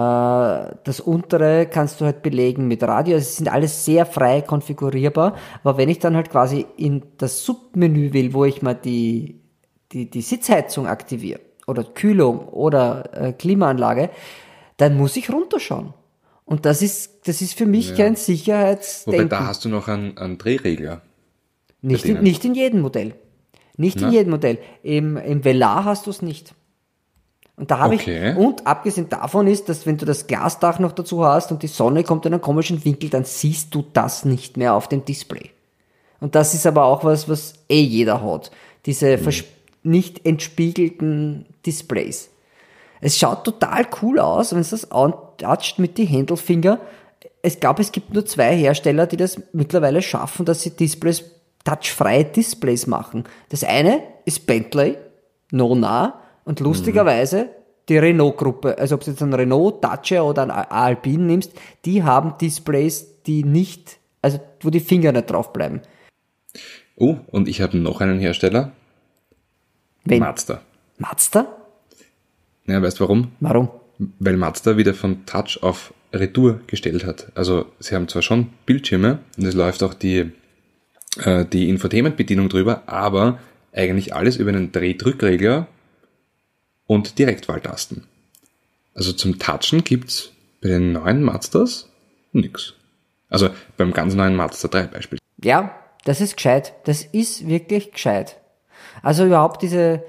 Das untere kannst du halt belegen mit Radio. Also Es sind alles sehr frei konfigurierbar. Aber wenn ich dann halt quasi in das Submenü will, wo ich mal die, die, die Sitzheizung aktiviere oder Kühlung oder äh, Klimaanlage, dann muss ich runterschauen. Und das ist, das ist für mich kein Wobei Sicherheitsdenken. da hast du noch einen, einen Drehregler. Nicht in, nicht in jedem Modell. Nicht in Na? jedem Modell. Im, im Velar hast du es nicht. Und da habe Okay. ich, und abgesehen davon ist, dass wenn du das Glasdach noch dazu hast und die Sonne kommt in einen komischen Winkel, dann siehst du das nicht mehr auf dem Display. Und das ist aber auch was, was eh jeder hat. Diese vers- nicht entspiegelten Displays. Es schaut total cool aus, wenn es das antatscht mit die Händelfinger. Es glaube, es gibt nur zwei Hersteller, die das mittlerweile schaffen, dass sie Displays, touchfreie Displays machen. Das eine ist Bentley, Nona und lustigerweise die Renault-Gruppe. Also ob du jetzt einen Renault, Dacia oder einen Alpine nimmst, die haben Displays, die nicht, also wo die Finger nicht drauf bleiben. Oh, und ich habe noch einen Hersteller. Wenn Mazda. Mazda? Ja, weißt du warum? Warum? Weil Mazda wieder von Touch auf Retour gestellt hat. Also sie haben zwar schon Bildschirme und es läuft auch die, äh, die Infotainment-Bedienung drüber, aber eigentlich alles über einen Drehdrückregler und Direktwahltasten. Also zum Touchen gibt's bei den neuen Mazdas nix. Also beim ganz neuen Mazda 3 Beispiel. Ja, das ist gescheit. Das ist wirklich gescheit. Also überhaupt diese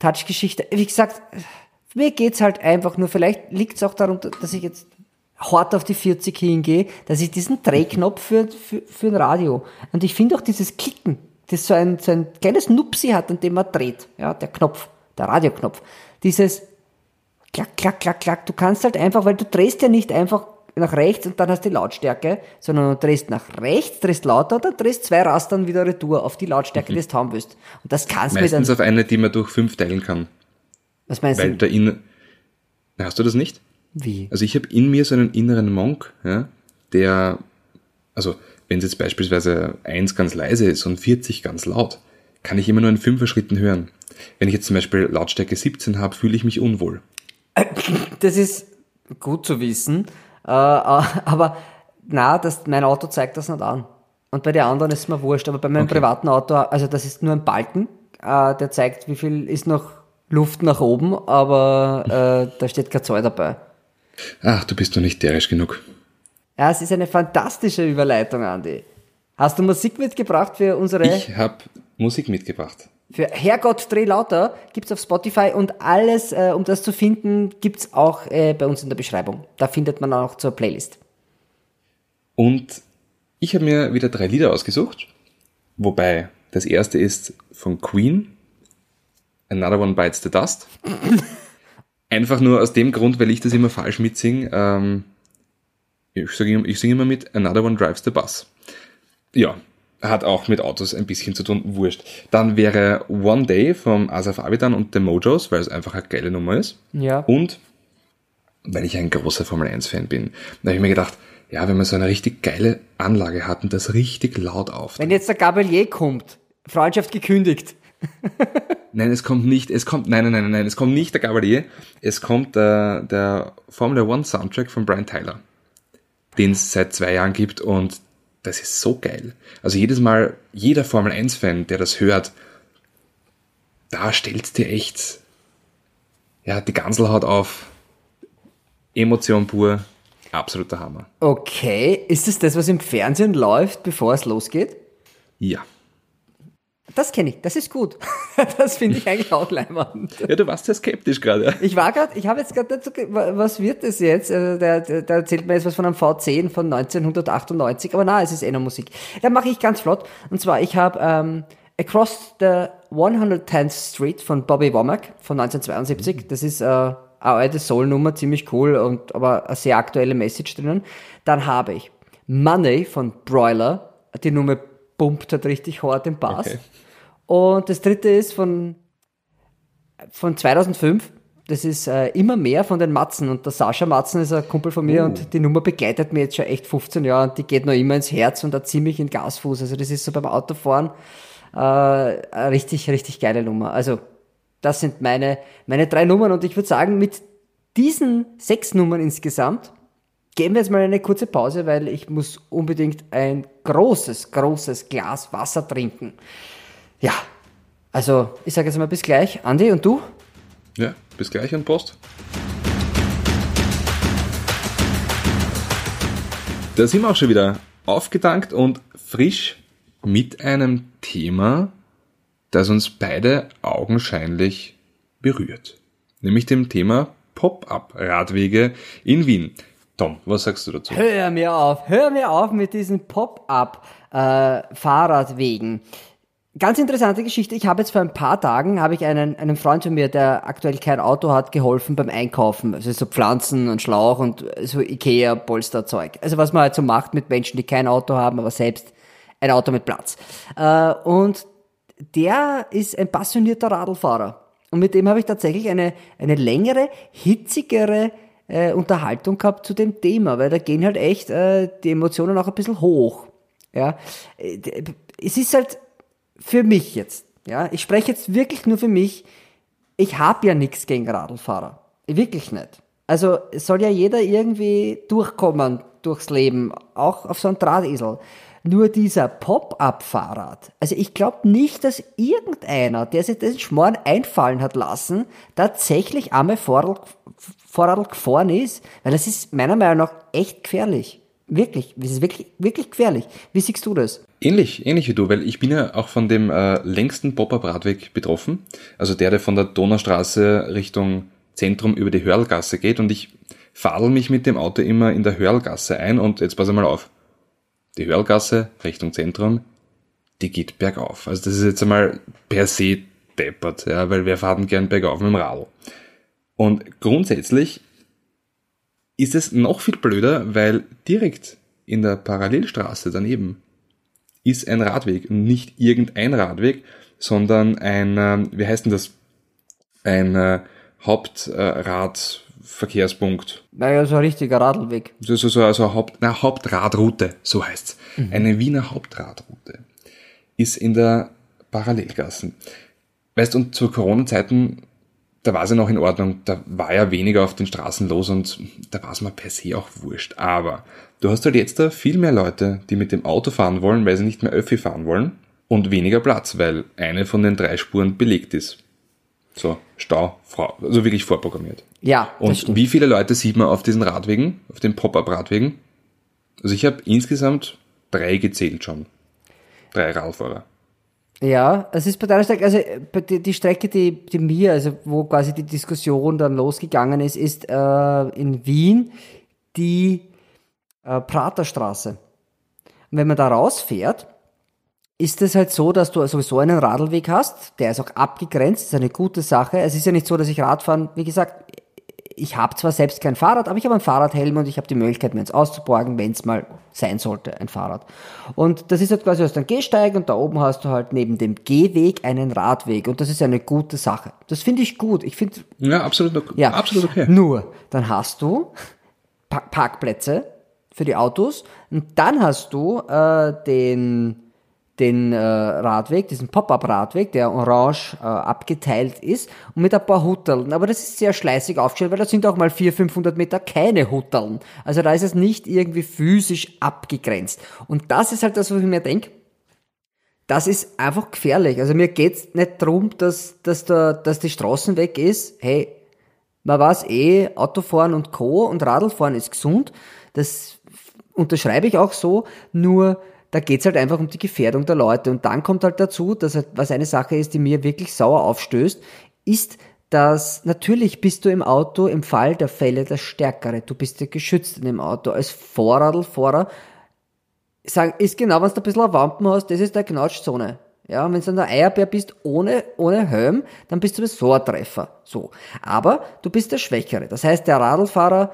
Touch-Geschichte. Wie gesagt, mir geht's halt einfach nur, vielleicht liegt's auch darum, dass ich jetzt hart auf die 40 hingehe, dass ich diesen Drehknopf für, für, für ein Radio. Und ich finde auch dieses Klicken, das so ein, so ein kleines Nupsi hat, an dem man dreht. Ja, der Knopf, der Radioknopf. Dieses klack, klack, klack, klack. Du kannst halt einfach, weil du drehst ja nicht einfach nach rechts und dann hast du die Lautstärke, sondern du drehst nach rechts, drehst lauter und dann drehst zwei Rastern wieder retour auf die Lautstärke, die du haben willst. Und das kannst du mit Meistens einem, auf eine, die man durch fünf teilen kann. was meinst Weil du? der in Hast du das nicht? Wie? Also ich habe in mir so einen inneren Monk, ja, der, also wenn es jetzt beispielsweise 1 ganz leise ist und 40 ganz laut, kann ich immer nur in 5 Schritten hören. Wenn ich jetzt zum Beispiel Lautstärke 17 habe, fühle ich mich unwohl. [laughs] Das ist gut zu wissen, äh, aber na, das, mein Auto zeigt das nicht an. Und bei den anderen ist es mir wurscht, aber bei meinem Okay. privaten Auto, also das ist nur ein Balken, äh, der zeigt, wie viel ist noch Luft nach oben, aber äh, da steht keine Zahl dabei. Ach, du bist doch nicht derisch genug. Ja, es ist eine fantastische Überleitung, Andi. Hast du Musik mitgebracht für unsere, Ich habe Musik mitgebracht. für Herrgott dreh lauter, gibt's auf Spotify und alles, äh, um das zu finden, gibt's auch äh, bei uns in der Beschreibung. Da findet man auch zur Playlist. Und ich habe mir wieder drei Lieder ausgesucht, wobei das erste ist von Queen, Another One Bites the Dust. [laughs] Einfach nur aus dem Grund, weil ich das immer falsch mitsinge. Ähm, ich singe ich sing immer mit Another One Drives the Bus. Ja, hat auch mit Autos ein bisschen zu tun, wurscht. Dann wäre One Day vom Asaf Abidan und The Mojos, weil es einfach eine geile Nummer ist. Ja. Und weil ich ein großer Formel 1-Fan bin. Da habe ich mir gedacht, ja, wenn man so eine richtig geile Anlage hat und das richtig laut auf. Wenn jetzt der Gabelier kommt, Freundschaft gekündigt. [laughs] Nein, es kommt nicht, es kommt, nein, nein, nein, nein, es kommt nicht der Gabalier, es kommt der, der Formula One Soundtrack von Brian Tyler, den es seit zwei Jahren gibt und das ist so geil. Also jedes Mal, jeder Formel 1 Fan, der das hört, da stellt's dir echt, ja, die Ganselhaut auf, Emotion pur, absoluter Hammer. Okay, ist es das, was im Fernsehen läuft, bevor es losgeht? Ja. Das kenne ich, das ist gut. [laughs] Das finde ich eigentlich auch leimend. Ja, du warst sehr skeptisch gerade. Ich war gerade, ich habe jetzt gerade wa- was wird das jetzt? Also der, der, der erzählt mir jetzt was von einem V10 von 1998, aber na, es ist eh noch Musik. Dann mache ich ganz flott. Und zwar, ich habe ähm, Across the 110th Street von Bobby Womack von 1972. Das ist äh, eine alte Soul-Nummer, ziemlich cool, und aber eine sehr aktuelle Message drinnen. Dann habe ich Money von Broiler. Die Nummer pumpt halt richtig hart im Bass. Okay. Und das dritte ist von von 2005. Das ist äh, immer mehr von den Matzen und der Sascha Matzen ist ein Kumpel von mir und die Nummer begleitet mir jetzt schon echt 15 Jahre und die geht noch immer ins Herz und da ziemlich in Gasfuß. Also das ist so beim Autofahren äh, eine richtig, richtig geile Nummer. Also das sind meine, meine drei Nummern und ich würde sagen, mit diesen sechs Nummern insgesamt geben wir jetzt mal eine kurze Pause, weil ich muss unbedingt ein großes, großes Glas Wasser trinken. Ja, also ich sage jetzt mal bis gleich. Andi und du? Ja, bis gleich und Post. Da sind wir auch schon wieder aufgetankt und frisch mit einem Thema, das uns beide augenscheinlich berührt. nämlich dem Thema Pop-up-Radwege in Wien. Tom, was sagst du dazu? Hör mir auf, hör mir auf mit diesen Pop-up-Fahrradwegen. Ganz interessante Geschichte. Ich habe jetzt vor ein paar Tagen habe ich einen, einen Freund von mir, der aktuell kein Auto hat, geholfen beim Einkaufen. Also so Pflanzen und Schlauch und so Ikea Polsterzeug. Also was man halt so macht mit Menschen, die kein Auto haben, aber selbst ein Auto mit Platz. Äh, und der ist ein passionierter Radlfahrer. Und mit dem habe ich tatsächlich eine, eine längere, hitzigere äh, Unterhaltung gehabt zu dem Thema, weil da gehen halt echt äh, die Emotionen auch ein bisschen hoch. Ja, äh, es ist halt für mich jetzt, ja, ich spreche jetzt wirklich nur für mich, ich habe ja nichts gegen Radlfahrer. Wirklich nicht. Also soll ja jeder irgendwie durchkommen durchs Leben, auch auf so einem Drahtesel. Nur dieser Pop-up-Fahrrad, also ich glaube nicht, dass irgendeiner, der sich den Schmoren einfallen hat lassen, tatsächlich einmal Vorrad, Vorrad gefahren ist, weil das ist meiner Meinung nach echt gefährlich. Wirklich, das ist wirklich, wirklich gefährlich. Wie siehst du das? Ähnlich, ähnlich wie du, weil ich bin ja auch von dem äh, längsten Pop-up-Radweg betroffen. Also der, der von der Donaustraße Richtung Zentrum über die Hörlgasse geht und ich fadel mich mit dem Auto immer in der Hörlgasse ein und jetzt pass mal auf. Die Hörlgasse Richtung Zentrum, die geht bergauf. Also das ist jetzt einmal per se deppert, ja, weil wir fahren gern bergauf mit dem Radl. Und grundsätzlich ist es noch viel blöder, weil direkt in der Parallelstraße daneben ist ein Radweg und nicht irgendein Radweg, sondern ein, äh, wie heißt denn das, ein äh, Hauptradverkehrspunkt. naja, so ein richtiger Radlweg. So, so, so also Haupt, na, Hauptradroute, so heißt's. Mhm. Eine Wiener Hauptradroute ist in der Parallelgassen. Weißt, und zu Corona-Zeiten da war es ja noch in Ordnung, da war ja weniger auf den Straßen los und da war es mir per se auch wurscht. Aber du hast halt jetzt da viel mehr Leute, die mit dem Auto fahren wollen, weil sie nicht mehr Öffi fahren wollen und weniger Platz, weil eine von den drei Spuren belegt ist. So, Stau, also wirklich vorprogrammiert. Ja. Und wie viele Leute sieht man auf diesen Radwegen, auf den Pop-up-Radwegen? Also ich habe insgesamt drei gezählt schon. Drei Radfahrer. Ja, es ist bei deiner Strecke, also die, Strecke, die, die mir, also wo quasi die Diskussion dann losgegangen ist, ist äh, in Wien die äh, Praterstraße. Und wenn man da rausfährt, ist es halt so, dass du sowieso einen Radlweg hast, der ist auch abgegrenzt, ist eine gute Sache. Es ist ja nicht so, dass ich Radfahren, wie gesagt, ich habe zwar selbst kein Fahrrad, aber ich habe einen Fahrradhelm und ich habe die Möglichkeit, mir eins auszuborgen, wenn es mal sein sollte, ein Fahrrad. Und das ist halt quasi aus einem Gehsteig und da oben hast du halt neben dem Gehweg einen Radweg und das ist eine gute Sache. Das finde ich gut. Ich finde ja absolut okay. Ja, absolut okay. Nur dann hast du Parkplätze für die Autos und dann hast du äh, den den äh, Radweg, diesen Pop-up-Radweg, der orange äh, abgeteilt ist und mit ein paar Hutteln. Aber das ist sehr schleißig aufgestellt, weil da sind auch mal 400, 500 Meter keine Hutteln. Also da ist es nicht irgendwie physisch abgegrenzt. Und das ist halt das, was ich mir denke, das ist einfach gefährlich. Also mir geht's nicht drum, dass, dass, da, dass die Straßen weg ist. Hey, man weiß eh, Autofahren und Co. und Radlfahren ist gesund. Das unterschreibe ich auch so. Nur da geht's halt einfach um die Gefährdung der Leute. Und dann kommt halt dazu, dass halt, was eine Sache ist, die mir wirklich sauer aufstößt, ist, dass natürlich bist du im Auto im Fall der Fälle der Stärkere. Du bist ja geschützt in dem Auto. Als Vorradlfahrer sag, ist genau, wenn du ein bisschen eine Wampen hast, das ist der Knautschzone. Ja, wenn du der Eierbär bist ohne, ohne Helm, dann bist du so ein Treffer. So. Aber du bist der Schwächere. Das heißt, der Radlfahrer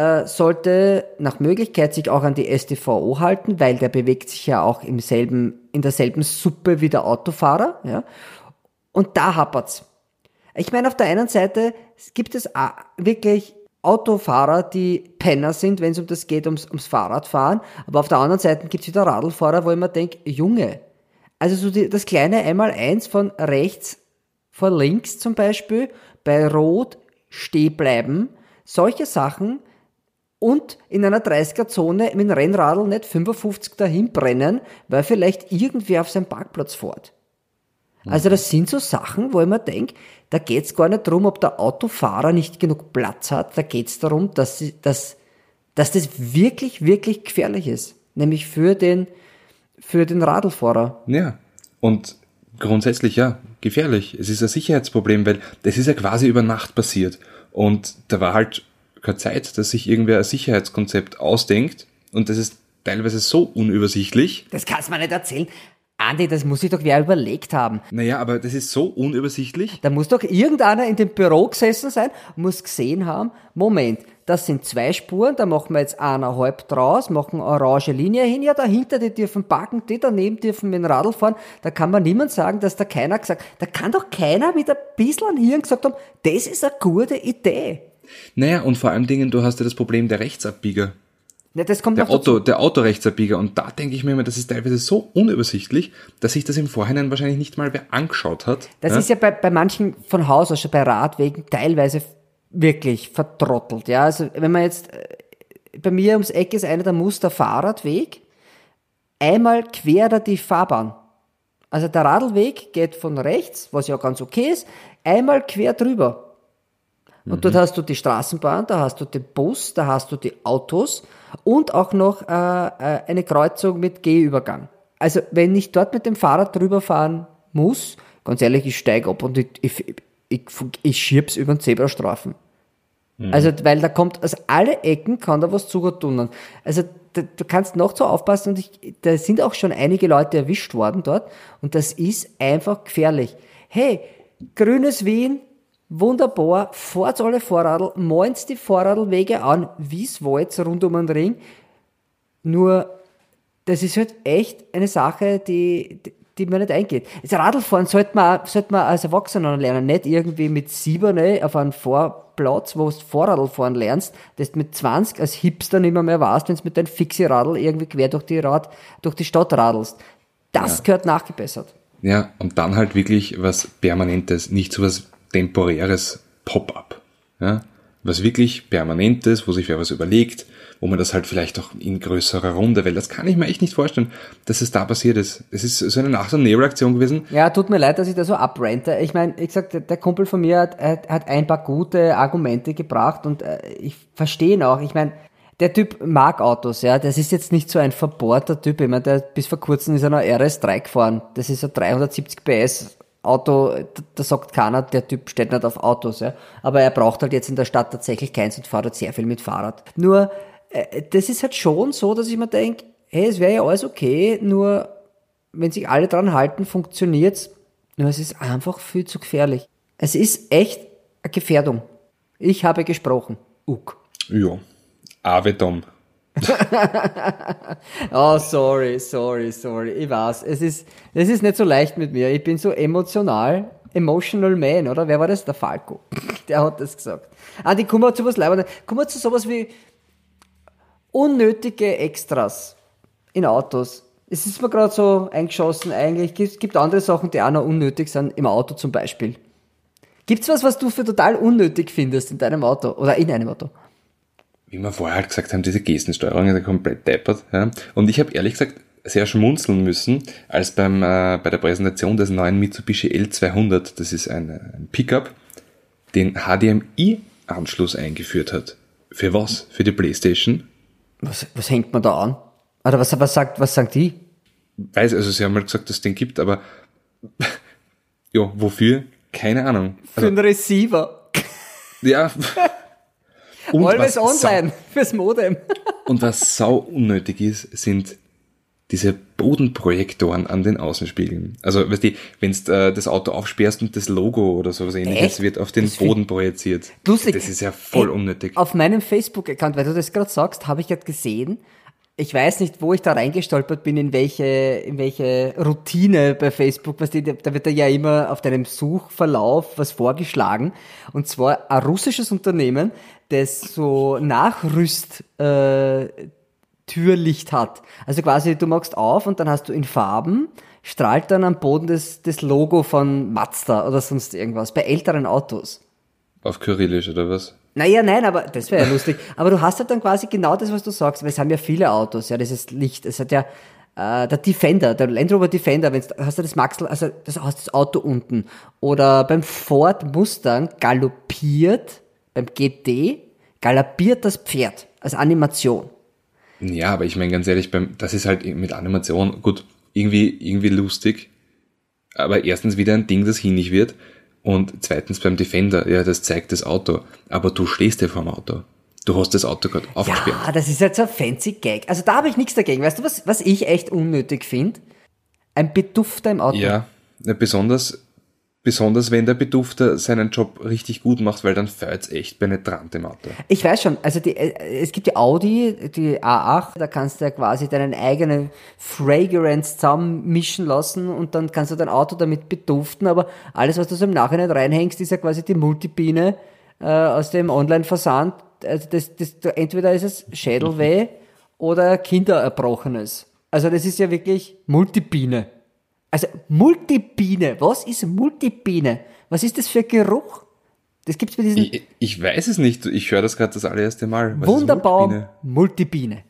äh, sollte nach Möglichkeit sich auch an die STVO halten, weil der bewegt sich ja auch im selben, in derselben Suppe wie der Autofahrer, ja. Und da hapert's. Ich meine, auf der einen Seite gibt es wirklich Autofahrer, die Penner sind, wenn es um das geht, ums, ums Fahrradfahren. Aber auf der anderen Seite gibt es wieder Radlfahrer, wo ich mir denke, Junge, also so die, das kleine Einmal-Eins von rechts vor links zum Beispiel, bei Rot stehen bleiben, solche Sachen, und in einer 30er-Zone mit dem Rennradl nicht 55 dahin brennen, weil vielleicht irgendwer auf seinem Parkplatz fährt. Also das sind so Sachen, wo ich mir denke, da geht's gar nicht darum, ob der Autofahrer nicht genug Platz hat, da geht's darum, dass, sie, dass, dass das wirklich, wirklich gefährlich ist. Nämlich für den, für den Radlfahrer. Ja, und Grundsätzlich ja, gefährlich. Es ist ein Sicherheitsproblem, weil das ist ja quasi über Nacht passiert. Und da war halt keine Zeit, dass sich irgendwer ein Sicherheitskonzept ausdenkt. Und das ist teilweise so unübersichtlich. Das kannst du mir nicht erzählen. Andi, das muss sich doch wer überlegt haben. Naja, aber das ist so unübersichtlich. Da muss doch irgendeiner in dem Büro gesessen sein, muss gesehen haben, Moment, das sind zwei Spuren, da machen wir jetzt eineinhalb draus, machen eine orange Linie hin, ja, dahinter, die dürfen parken, die daneben dürfen mit dem Radl fahren. Da kann man niemand sagen, dass da keiner gesagt, da kann doch keiner mit ein bisschen Hirn gesagt haben, das ist eine gute Idee. Naja, und vor allen Dingen, du hast ja das Problem der Rechtsabbieger. Ja, das kommt Der dazu. Auto, der Autorechtsabbieger. Und da denke ich mir immer, das ist teilweise so unübersichtlich, dass sich das im Vorhinein wahrscheinlich nicht mal wer angeschaut hat. Das ist ja bei, bei manchen von Haus aus schon bei Radwegen teilweise wirklich vertrottelt. Ja, also wenn man jetzt, äh, bei mir ums Eck ist einer der Muster Fahrradweg, einmal quer da die Fahrbahn. Also der Radlweg geht von rechts, was ja ganz okay ist, einmal quer drüber. Und dort hast du die Straßenbahn, da hast du den Bus, da hast du die Autos und auch noch äh, äh, eine Kreuzung mit Gehübergang. Also wenn ich dort mit dem Fahrrad drüber fahren muss, ganz ehrlich, ich steige ab und ich, ich, ich, ich schieb's über den Zebrastreifen. Also, weil da kommt, aus alle Ecken kann da was zugetunen. Also, da, du kannst noch so aufpassen und ich, da sind auch schon einige Leute erwischt worden dort und das ist einfach gefährlich. Hey, grünes Wien, wunderbar, fahrt alle Vorradl, malt's die Vorradlwege an, wie's wollt, rund um den Ring. Nur, das ist halt echt eine Sache, die, die- die mir nicht eingeht. Das Radlfahren sollte man, sollte man als Erwachsener lernen, nicht irgendwie mit sieben ne, auf einem Vorplatz, wo du Vorradlfahren lernst, dass du mit 20 als Hipster nicht mehr, mehr weißt, wenn du mit deinem Fixie-Radl irgendwie quer durch die, Rad, durch die Stadt radelst. Das gehört nachgebessert. Ja, und dann halt wirklich was Permanentes, nicht so was Temporäres Pop-up. Ja? Was wirklich Permanentes, wo sich wer was überlegt, wo man das halt vielleicht auch in größerer Runde, weil das kann ich mir echt nicht vorstellen, dass es da passiert ist. Es ist so eine Nach- und Nähreaktion gewesen. Ja, tut mir leid, dass ich da so abrente. Ich meine, ich sag, der, Kumpel von mir hat, hat, ein paar gute Argumente gebracht und äh, ich verstehe ihn auch. Ich meine, der Typ mag Autos, ja. Das ist jetzt nicht so ein verbohrter Typ. Ich meine, der bis vor kurzem ist er noch RS3 gefahren. Das ist ein 370 PS Auto, da, sagt keiner, der Typ steht nicht auf Autos, ja. Aber er braucht halt jetzt in der Stadt tatsächlich keins und fährt halt sehr viel mit Fahrrad. Nur, äh, das ist halt schon so, dass ich mir denke, hey, es wäre ja alles okay, nur wenn sich alle dran halten, funktioniert's. Nur es ist einfach viel zu gefährlich. Es ist echt eine Gefährdung. Ich habe gesprochen. Uk. Ja. Ave Dom. [laughs] Oh, sorry, sorry, sorry. Ich weiß, es ist, es ist nicht so leicht mit mir. Ich bin so emotional, emotional man, oder? Wer war das? Der Falco. [laughs] Der hat das gesagt. Andi, kommen wir zu was Leibendes. Kommen wir zu sowas wie unnötige Extras in Autos. Es ist mir gerade so eingeschossen eigentlich. Es gibt andere Sachen, die auch noch unnötig sind, im Auto zum Beispiel. Gibt's was, was du für total unnötig findest in deinem Auto oder in einem Auto? Wie wir vorher halt gesagt haben, diese Gestensteuerung ist ja komplett deppert. Ja? Und ich habe ehrlich gesagt sehr schmunzeln müssen, als beim, äh, bei der Präsentation des neuen Mitsubishi L200, das ist ein, ein Pickup, den HDMI-Anschluss eingeführt hat. Für was? Für die Playstation? Was, was hängt man da an? Oder was, was sagt, was sagt die? Weiß, also sie haben mal gesagt, dass es den gibt, aber [laughs] ja, wofür? Keine Ahnung. Für einen Receiver. Ja. [laughs] Und Always was online. Fürs Modem. [laughs] Und was sau unnötig ist, sind diese Bodenprojektoren an den Außenspiegeln. Also, weißt du, wenn du äh, das Auto aufsperrst und das Logo oder sowas ähnliches Echt? wird auf den Das Boden projiziert. Lustig. Das ist ja voll Ey, unnötig. Auf meinem Facebook-Account, weil du das gerade sagst, habe ich gerade gesehen, ich weiß nicht, wo ich da reingestolpert bin, in welche, in welche Routine bei Facebook, was die, da wird ja immer auf deinem Suchverlauf was vorgeschlagen. Und zwar ein russisches Unternehmen, das so Nachrüst, äh, Türlicht hat. Also quasi, du machst auf und dann hast du in Farben, strahlt dann am Boden das, das Logo von Mazda oder sonst irgendwas, bei älteren Autos. Auf Kyrillisch oder was? Naja, nein, aber das wäre ja lustig. Aber du hast halt dann quasi genau das, was du sagst, weil es haben ja viele Autos, ja, dieses Licht. Es hat ja äh, der Defender, der Land Rover Defender, wenn hast du das Maxel, also das, hast das Auto unten. Oder beim Ford Mustang galoppiert, beim GT galoppiert das Pferd als Animation. Ja, aber ich meine ganz ehrlich, beim, das ist halt mit Animation, gut, irgendwie, irgendwie lustig. Aber erstens wieder ein Ding, das hinig wird. Und zweitens beim Defender, ja, das zeigt das Auto. Aber du stehst ja vor dem Auto. Du hast das Auto gerade aufgesperrt. Ja, das ist halt so ein fancy Gag. Also da habe ich nichts dagegen. Weißt du, was, was ich echt unnötig finde? Ein Bedufter im Auto. Ja, ja, besonders, besonders wenn der Bedufter seinen Job richtig gut macht, weil dann fällt's echt penetrant im Auto. Ich weiß schon, also die, äh, es gibt die Audi, die A8, da kannst du ja quasi deinen eigenen Fragrance zusammenmischen lassen und dann kannst du dein Auto damit beduften, aber alles, was du so im Nachhinein reinhängst, ist ja quasi die Multibiene äh, aus dem Online-Versand. Also das, das, entweder ist es Schädelweh [laughs] oder Kindererbrochenes. Also das ist ja wirklich Multibiene. Also Multibiene, was ist Multibiene? Was ist das für Geruch? Das gibt's bei diesen Ich, ich weiß es nicht. Ich höre das gerade das allererste Mal. Was Wunderbaum Multibiene? Multibiene.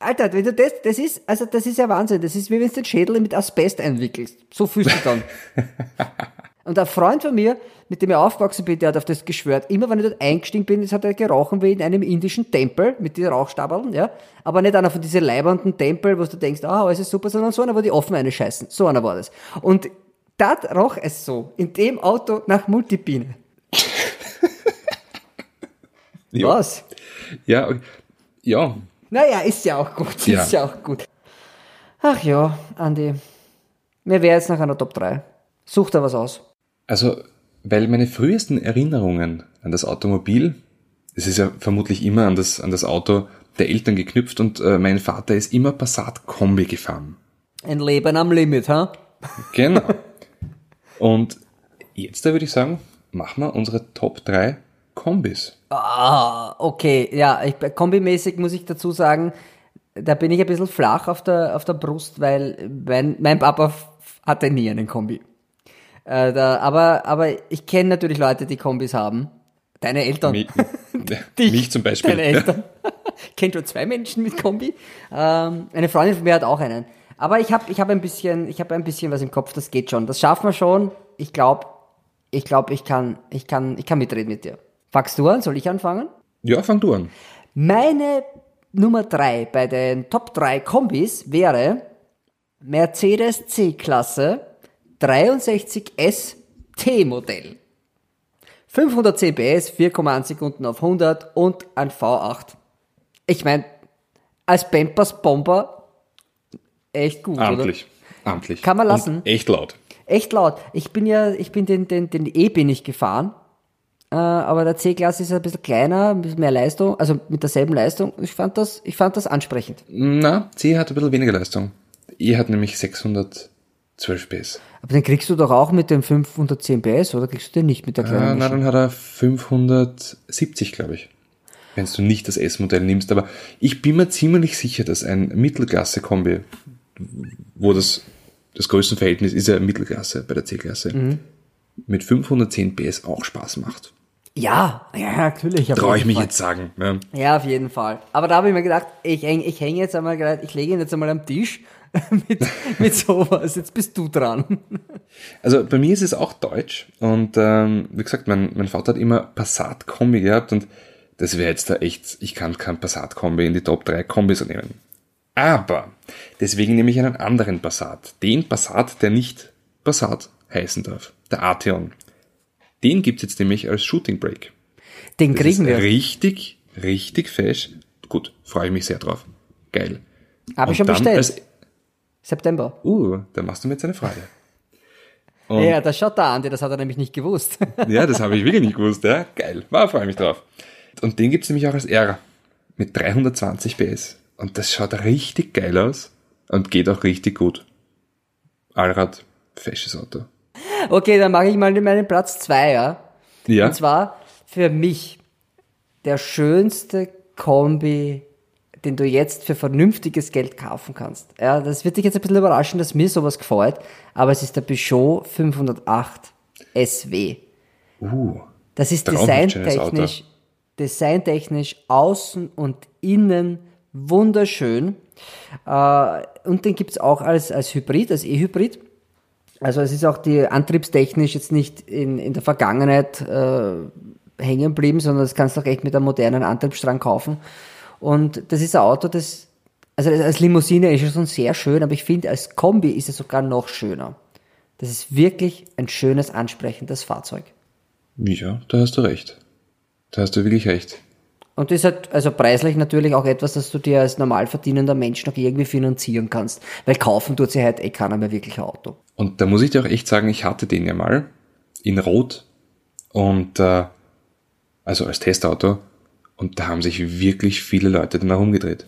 Alter, wenn du das, das ist, also das ist ja Wahnsinn. Das ist wie wenn du den Schädel mit Asbest einwickelst. So fühlst du dann. [laughs] Und ein Freund von mir, mit dem ich aufgewachsen bin, der hat auf das geschwört. Immer wenn ich dort eingestiegen bin, das hat er gerochen wie in einem indischen Tempel mit diesen Rauchstabeln, ja. Aber nicht einer von diesen leibernden Tempel, wo du denkst, ah, alles ist super, sondern so einer, wo die offen eine scheißen. So einer war das. Und da roch es so, in dem Auto nach Multibiene. [laughs] Ja. Was? Ja, ja. Naja, ist ja auch gut, Ja. ist ja auch gut. Ach ja, Andi. Mir wäre jetzt nach einer Top 3. Such da was aus. Also, weil meine frühesten Erinnerungen an das Automobil, es ist ja vermutlich immer an das, an das Auto der Eltern geknüpft und äh, mein Vater ist immer Passat Kombi gefahren. Ein Leben am Limit, ha? Genau. und jetzt da würde ich sagen, machen wir unsere Top 3 Kombis. Ah, okay. Ja, ich, kombimäßig muss ich dazu sagen, da bin ich ein bisschen flach auf der, auf der Brust, weil mein, mein Papa hatte nie einen Kombi. Äh, da, aber, aber ich kenne natürlich Leute, die Kombis haben. Deine Eltern. Mi- [laughs] Dich, Mich zum Beispiel. Deine Eltern. [laughs] Kennt schon zwei Menschen mit Kombi. Ähm, eine Freundin von mir hat auch einen. Aber ich habe ich hab ein bisschen, ich habe ein bisschen was im Kopf, das geht schon. Das schaffen wir schon. Ich glaube, ich glaube, ich kann, ich kann, ich kann mitreden mit dir. Fangst du an? Soll ich anfangen? Ja, fang du an. Meine Nummer drei bei den Top 3 Kombis wäre Mercedes C-Klasse 63S T-Modell. 510 PS, 4,1 Sekunden auf 100 und ein V8. Ich meine, als Pampers Bomber echt gut, oder? Amtlich. Amtlich. Kann man lassen. Und echt laut. Echt laut. Ich bin ja, ich bin den, den, den E bin ich gefahren. Äh, aber der C-Klasse ist ein bisschen kleiner, ein bisschen mehr Leistung, also mit derselben Leistung. Ich fand das, ich fand das ansprechend. Na, C hat ein bisschen weniger Leistung. E hat nämlich 612 PS. Aber den kriegst du doch auch mit dem 510 PS, oder kriegst du den nicht mit der Ah, kleinen na, Maschine? dann hat er 570, glaube ich. Wenn du nicht das S-Modell nimmst. Aber ich bin mir ziemlich sicher, dass ein Mittelklasse-Kombi, wo das, das Größenverhältnis ist ja Mittelklasse bei der C-Klasse, Mhm. mit 510 PS auch Spaß macht. Ja, ja, natürlich. Traue ich mich Fall. jetzt sagen. Ja. Ja, auf jeden Fall. Aber da habe ich mir gedacht, ich häng, ich häng jetzt einmal gedacht, ich lege ihn jetzt einmal am Tisch [laughs] mit, mit sowas. Jetzt bist du dran. Also bei mir ist es auch deutsch und ähm, wie gesagt, mein, mein Vater hat immer Passat-Kombi gehabt und das wäre jetzt da echt, ich kann kein Passat-Kombi in die Top 3 Kombis nehmen. Aber deswegen nehme ich einen anderen Passat. Den Passat, der nicht Passat heißen darf. Der Arteon. Den gibt's jetzt nämlich als Shooting Break. Den Das kriegen ist wir. richtig, richtig fesch. Gut, freue ich mich sehr drauf. Geil. Habe ich schon bestellt. als- September. Uh, da machst du mir jetzt eine Freude. [laughs] Und Ja, das schaut da an, das hat er nämlich nicht gewusst. [laughs] Ja, das habe ich wirklich nicht gewusst. Ja, geil. War, freue mich drauf. Und den gibt's nämlich auch als R mit 320 PS. Und das schaut richtig geil aus und geht auch richtig gut. Allrad, fesches Auto. Okay, dann mache ich mal meinen Platz zwei, ja. Ja, Und zwar für mich der schönste Kombi, den du jetzt für vernünftiges Geld kaufen kannst. Ja, das wird dich jetzt ein bisschen überraschen, dass mir sowas gefällt, aber es ist der Peugeot 508 SW. uh, Das ist designtechnisch, designtechnisch außen und innen wunderschön. Äh, und den gibt's auch als, als Hybrid, als E-Hybrid. Also es ist auch die antriebstechnisch jetzt nicht in, in der Vergangenheit äh, hängen geblieben, sondern das kannst du auch echt mit einem modernen Antriebsstrang kaufen. Und das ist ein Auto, das, also als Limousine ist es schon sehr schön, aber ich finde, als Kombi ist es sogar noch schöner. Das ist wirklich ein schönes, ansprechendes Fahrzeug. Ja, da hast du recht. Da hast du wirklich recht. Und das ist halt, also preislich natürlich auch etwas, das du dir als normal verdienender Mensch noch irgendwie finanzieren kannst. Weil kaufen tut sich halt eh keiner mehr wirklich ein Auto. Und da muss ich dir auch echt sagen, ich hatte den ja mal in Rot und äh, also als Testauto und da haben sich wirklich viele Leute dann herumgedreht.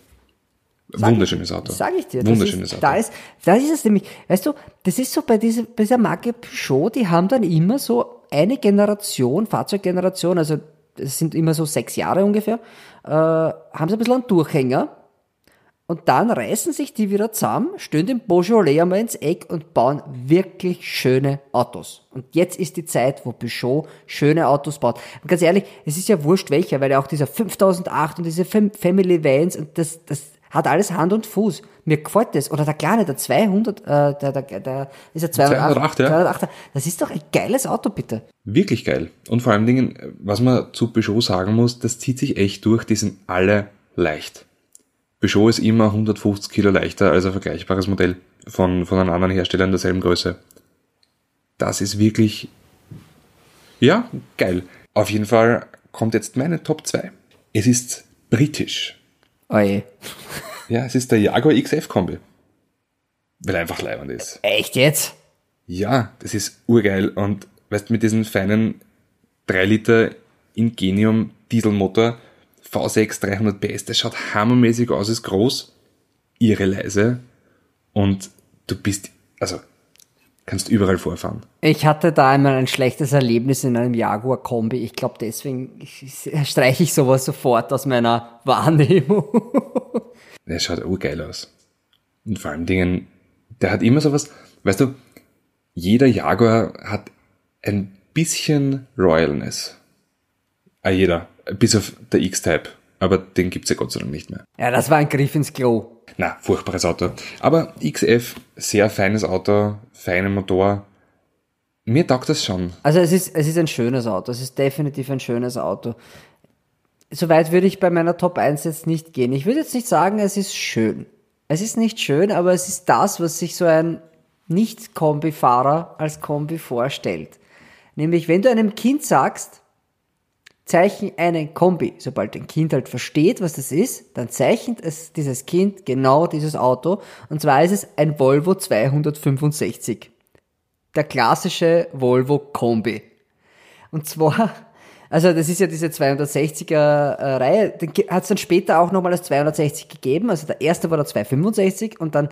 Sag Wunderschönes Auto. Sag ich dir. Wunderschönes das ist, Auto. Da ist, da ist es nämlich, weißt du, das ist so bei dieser, bei dieser Marke Peugeot, die haben dann immer so eine Generation, Fahrzeuggeneration, also es sind immer so sechs Jahre ungefähr, äh, haben sie ein bisschen einen Durchhänger und dann reißen sich die wieder zusammen, stellen den Beaujolais einmal ins Eck und bauen wirklich schöne Autos. Und jetzt ist die Zeit, wo Peugeot schöne Autos baut. Und ganz ehrlich, es ist ja wurscht welcher, weil ja auch dieser 5008 und diese Fam Family Vans und das, das hat alles Hand und Fuß. Mir gefällt das. Oder der kleine, der 200, äh, der, der, der ist ja 208. 208, ja. 208. Das ist doch ein geiles Auto, bitte. Wirklich geil. Und vor allen Dingen, was man zu Peugeot sagen muss, das zieht sich echt durch, die sind alle leicht. Peugeot ist immer 150 Kilo leichter als ein vergleichbares Modell von, von einem anderen Hersteller in derselben Größe. Das ist wirklich, ja, geil. Auf jeden Fall kommt jetzt meine Top 2. Es ist britisch. Oje. [laughs] Ja, es ist der Jaguar XF Kombi. Weil er einfach leibend ist. Echt jetzt? Ja, das ist urgeil und weißt mit diesem feinen 3 Liter Ingenium Dieselmotor V6 300 PS, das schaut hammermäßig aus, ist groß, irre leise und du bist, also kannst überall vorfahren. Ich hatte da einmal ein schlechtes Erlebnis in einem Jaguar-Kombi. Ich glaube, deswegen [laughs] streiche ich sowas sofort aus meiner [laughs] Wahrnehmung. Der schaut urgeil aus. Und vor allem Dingen, der hat immer sowas, weißt du, jeder Jaguar hat ein bisschen Royalness. Ah, jeder. Bis auf der X-Type. Aber den gibt's ja Gott sei Dank nicht mehr. Ja, das war ein Griff ins Klo. Na, furchtbares Auto. Aber XF, sehr feines Auto, feiner Motor. Mir taugt das schon. Also es ist, es ist ein schönes Auto. Es ist definitiv ein schönes Auto. Soweit würde ich bei meiner Top 1 jetzt nicht gehen. Ich würde jetzt nicht sagen, es ist schön. Es ist nicht schön, aber es ist das, was sich so ein Nicht-Kombi-Fahrer als Kombi vorstellt. Nämlich, wenn du einem Kind sagst, zeichnen einen Kombi. Sobald ein Kind halt versteht, was das ist, dann zeichnet es dieses Kind genau dieses Auto. Und zwar ist es ein Volvo 265. Der klassische Volvo Kombi. Und zwar, also das ist ja diese 260er äh, den hat es dann später auch nochmal als 260 gegeben. Also der erste war der 265 und dann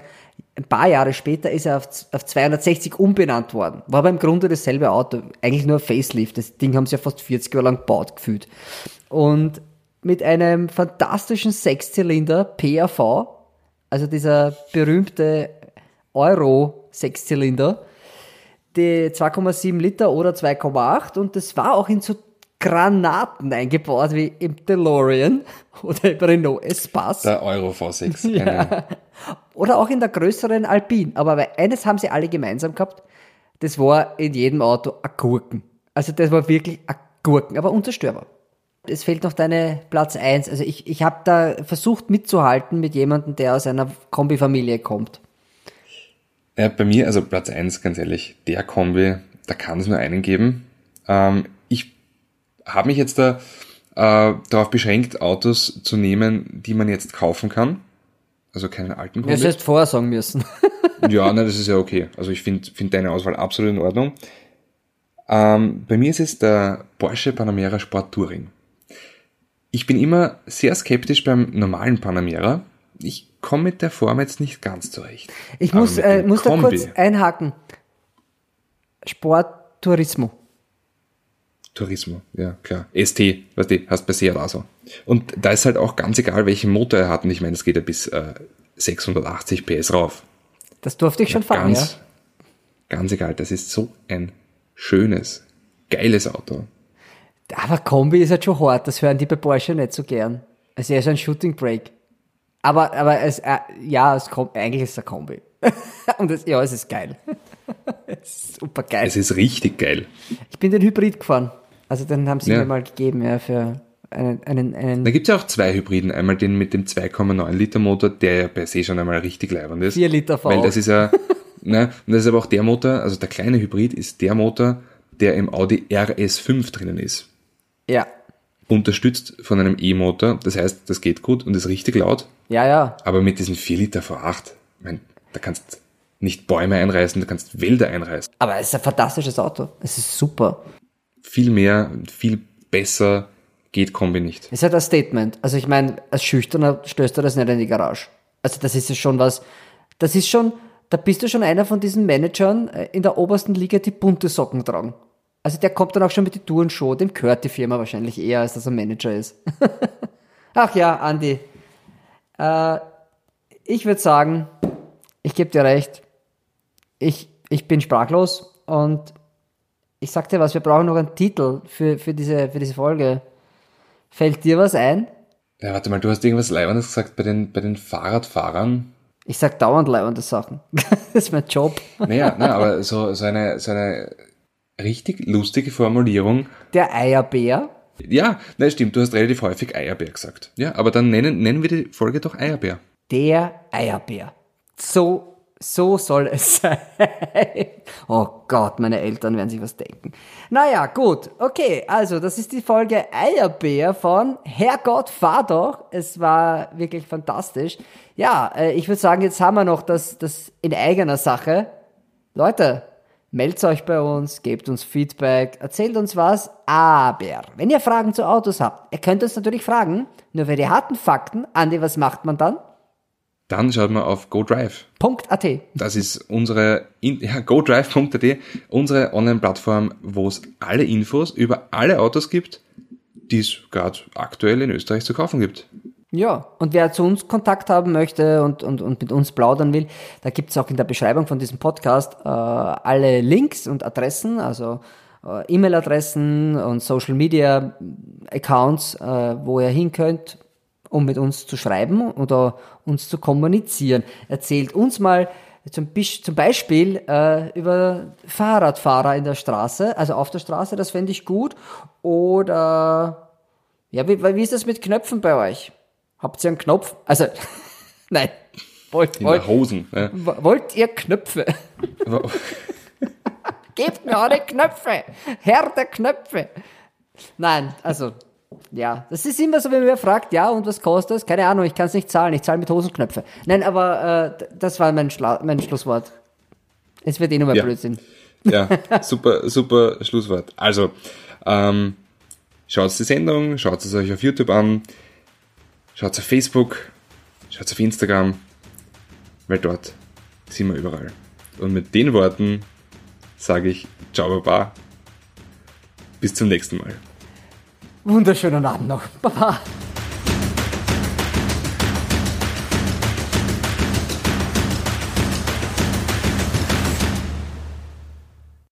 ein paar Jahre später ist er auf, auf 260 umbenannt worden. War aber im Grunde dasselbe Auto, eigentlich nur ein Facelift. Das Ding haben sie ja fast 40 Jahre lang gebaut gefühlt. Und mit einem fantastischen Sechszylinder PAV, also dieser berühmte Euro Sechszylinder, die 2,7 Liter oder 2,8 und das war auch in so Granaten eingebaut wie im DeLorean oder im Renault Espace. Der Euro V6. [laughs] Ja. Eine- Oder auch in der größeren Alpine. Aber eines haben sie alle gemeinsam gehabt, das war in jedem Auto ein Gurken. Also das war wirklich ein Gurken, aber unzerstörbar. Es fehlt noch deine Platz eins. Also ich, ich habe da versucht mitzuhalten mit jemandem, der aus einer Kombifamilie kommt. Ja, bei mir, also Platz eins, ganz ehrlich, der Kombi, da kann es nur einen geben. Ähm, habe mich jetzt da äh, darauf beschränkt, Autos zu nehmen, die man jetzt kaufen kann. Also keine alten Das Kombis. hättest du vorher sagen müssen. [laughs] Ja, nein, das ist ja okay. Also ich finde find deine Auswahl absolut in Ordnung. Ähm, bei mir ist es der Porsche Panamera Sport Touring. Ich bin immer sehr skeptisch beim normalen Panamera. Ich komme mit der Form jetzt nicht ganz zurecht. Ich muss, äh, muss da Kombi- kurz einhaken. Sport, Tourismo. Turismo, ja klar. ST, weißt du, hast bei Seat auch so. Und da ist halt auch ganz egal, welchen Motor er hat. Und ich meine, es geht ja bis äh, 680 PS rauf. Das durfte ich schon fahren, ganz, ja. ganz egal. Das ist so ein schönes, geiles Auto. Aber Kombi ist halt schon hart, das hören die bei Porsche nicht so gern. Also er ist ein Shooting Break. Aber, aber es, äh, ja, es kommt, eigentlich ist es ein Kombi. [laughs] Und es, ja, es ist geil. [laughs] es ist super geil. Es ist richtig geil. Ich bin den Hybrid gefahren. Also den haben sie Ja. mir mal gegeben, ja, für einen, einen, einen Da gibt's ja auch zwei Hybriden. Einmal den mit dem 2,9 Liter Motor, der ja per se schon einmal richtig leibend ist. Vier Liter V. Weil das ist ja, [laughs] Na, und das ist aber auch der Motor, also der kleine Hybrid ist der Motor, der im Audi RS5 drinnen ist. Ja. Unterstützt von einem E-Motor, das heißt, das geht gut und ist richtig laut, Ja, ja. aber mit diesen 4 Liter V8, ich mein, da kannst nicht Bäume einreißen, du kannst Wälder einreißen. Aber es ist ein fantastisches Auto. Es ist super. Viel mehr, viel besser geht Kombi nicht. Es ist halt ein Statement. Also ich meine, als Schüchterner stößt du das nicht in die Garage. Also das ist ja schon was, das ist schon, da bist du schon einer von diesen Managern äh, in der obersten Liga, die bunte Socken tragen. Also der kommt dann auch schon mit die Tourenshow, dem gehört die Firma wahrscheinlich eher, als dass er Manager ist. [laughs] Ach ja, Andi. Äh, ich würde sagen, ich gebe dir recht. Ich, ich bin sprachlos und ich sag dir was, wir brauchen noch einen Titel für, für, diese, für diese Folge. Fällt dir was ein? Ja, warte mal, du hast irgendwas Leibendes gesagt bei den, bei den Fahrradfahrern. Ich sag dauernd leibende Sachen. [laughs] das ist mein Job. Naja, na, aber so, so, eine, so eine richtig lustige Formulierung. Der Eierbär. Ja, na stimmt, du hast relativ häufig Eierbär gesagt. Ja, aber dann nennen, nennen wir die Folge doch Eierbär. Der Eierbär. So, so soll es [laughs] sein. Oh Gott, meine Eltern werden sich was denken. Naja, gut. Okay, also das ist die Folge Eierbär von Herrgott, fahr doch. Es war wirklich fantastisch. Ja, äh, ich würde sagen, jetzt haben wir noch das, das in eigener Sache. Leute, meldet euch bei uns, gebt uns Feedback, erzählt uns was, aber wenn ihr Fragen zu Autos habt, ihr könnt uns natürlich fragen, nur für die harten Fakten, Andi, was macht man dann? Dann schaut mal auf GoDrive. Punkt.at. Das ist unsere, ja, GoDrive.at, unsere Online-Plattform, wo es alle Infos über alle Autos gibt, die es gerade aktuell in Österreich zu kaufen gibt. Ja, und wer zu uns Kontakt haben möchte und, und, und mit uns plaudern will, da gibt's auch in der Beschreibung von diesem Podcast äh, alle Links und Adressen, also äh, E-Mail-Adressen und Social Media Accounts, äh, wo ihr hin könnt, um mit uns zu schreiben oder uns zu kommunizieren. Erzählt uns mal zum, Beispiel äh, über Fahrradfahrer in der Straße, also auf der Straße, das fände ich gut. Oder ja, wie, wie ist das mit Knöpfen bei euch? Habt ihr einen Knopf? Also, [laughs] nein. Wollt, In wollt, Hosen. Ja. wollt ihr Knöpfe? [laughs] Gebt mir eure Knöpfe! Herr der Knöpfe! Nein, also, ja, das ist immer so, wenn wer fragt, ja, und was kostet das? Keine Ahnung, ich kann es nicht zahlen, ich zahle mit Hosenknöpfe. Nein, aber äh, das war mein, Schla mein Schlusswort. Es wird eh nur mehr Ja. Blödsinn. Ja, super, super Schlusswort. Also, ähm, schaut die Sendung, schaut es euch auf YouTube an, schaut auf Facebook, schaut auf Instagram, weil dort sind wir überall. Und mit den Worten sage ich Ciao Baba. Bis zum nächsten Mal. Wunderschönen Abend noch. Baba.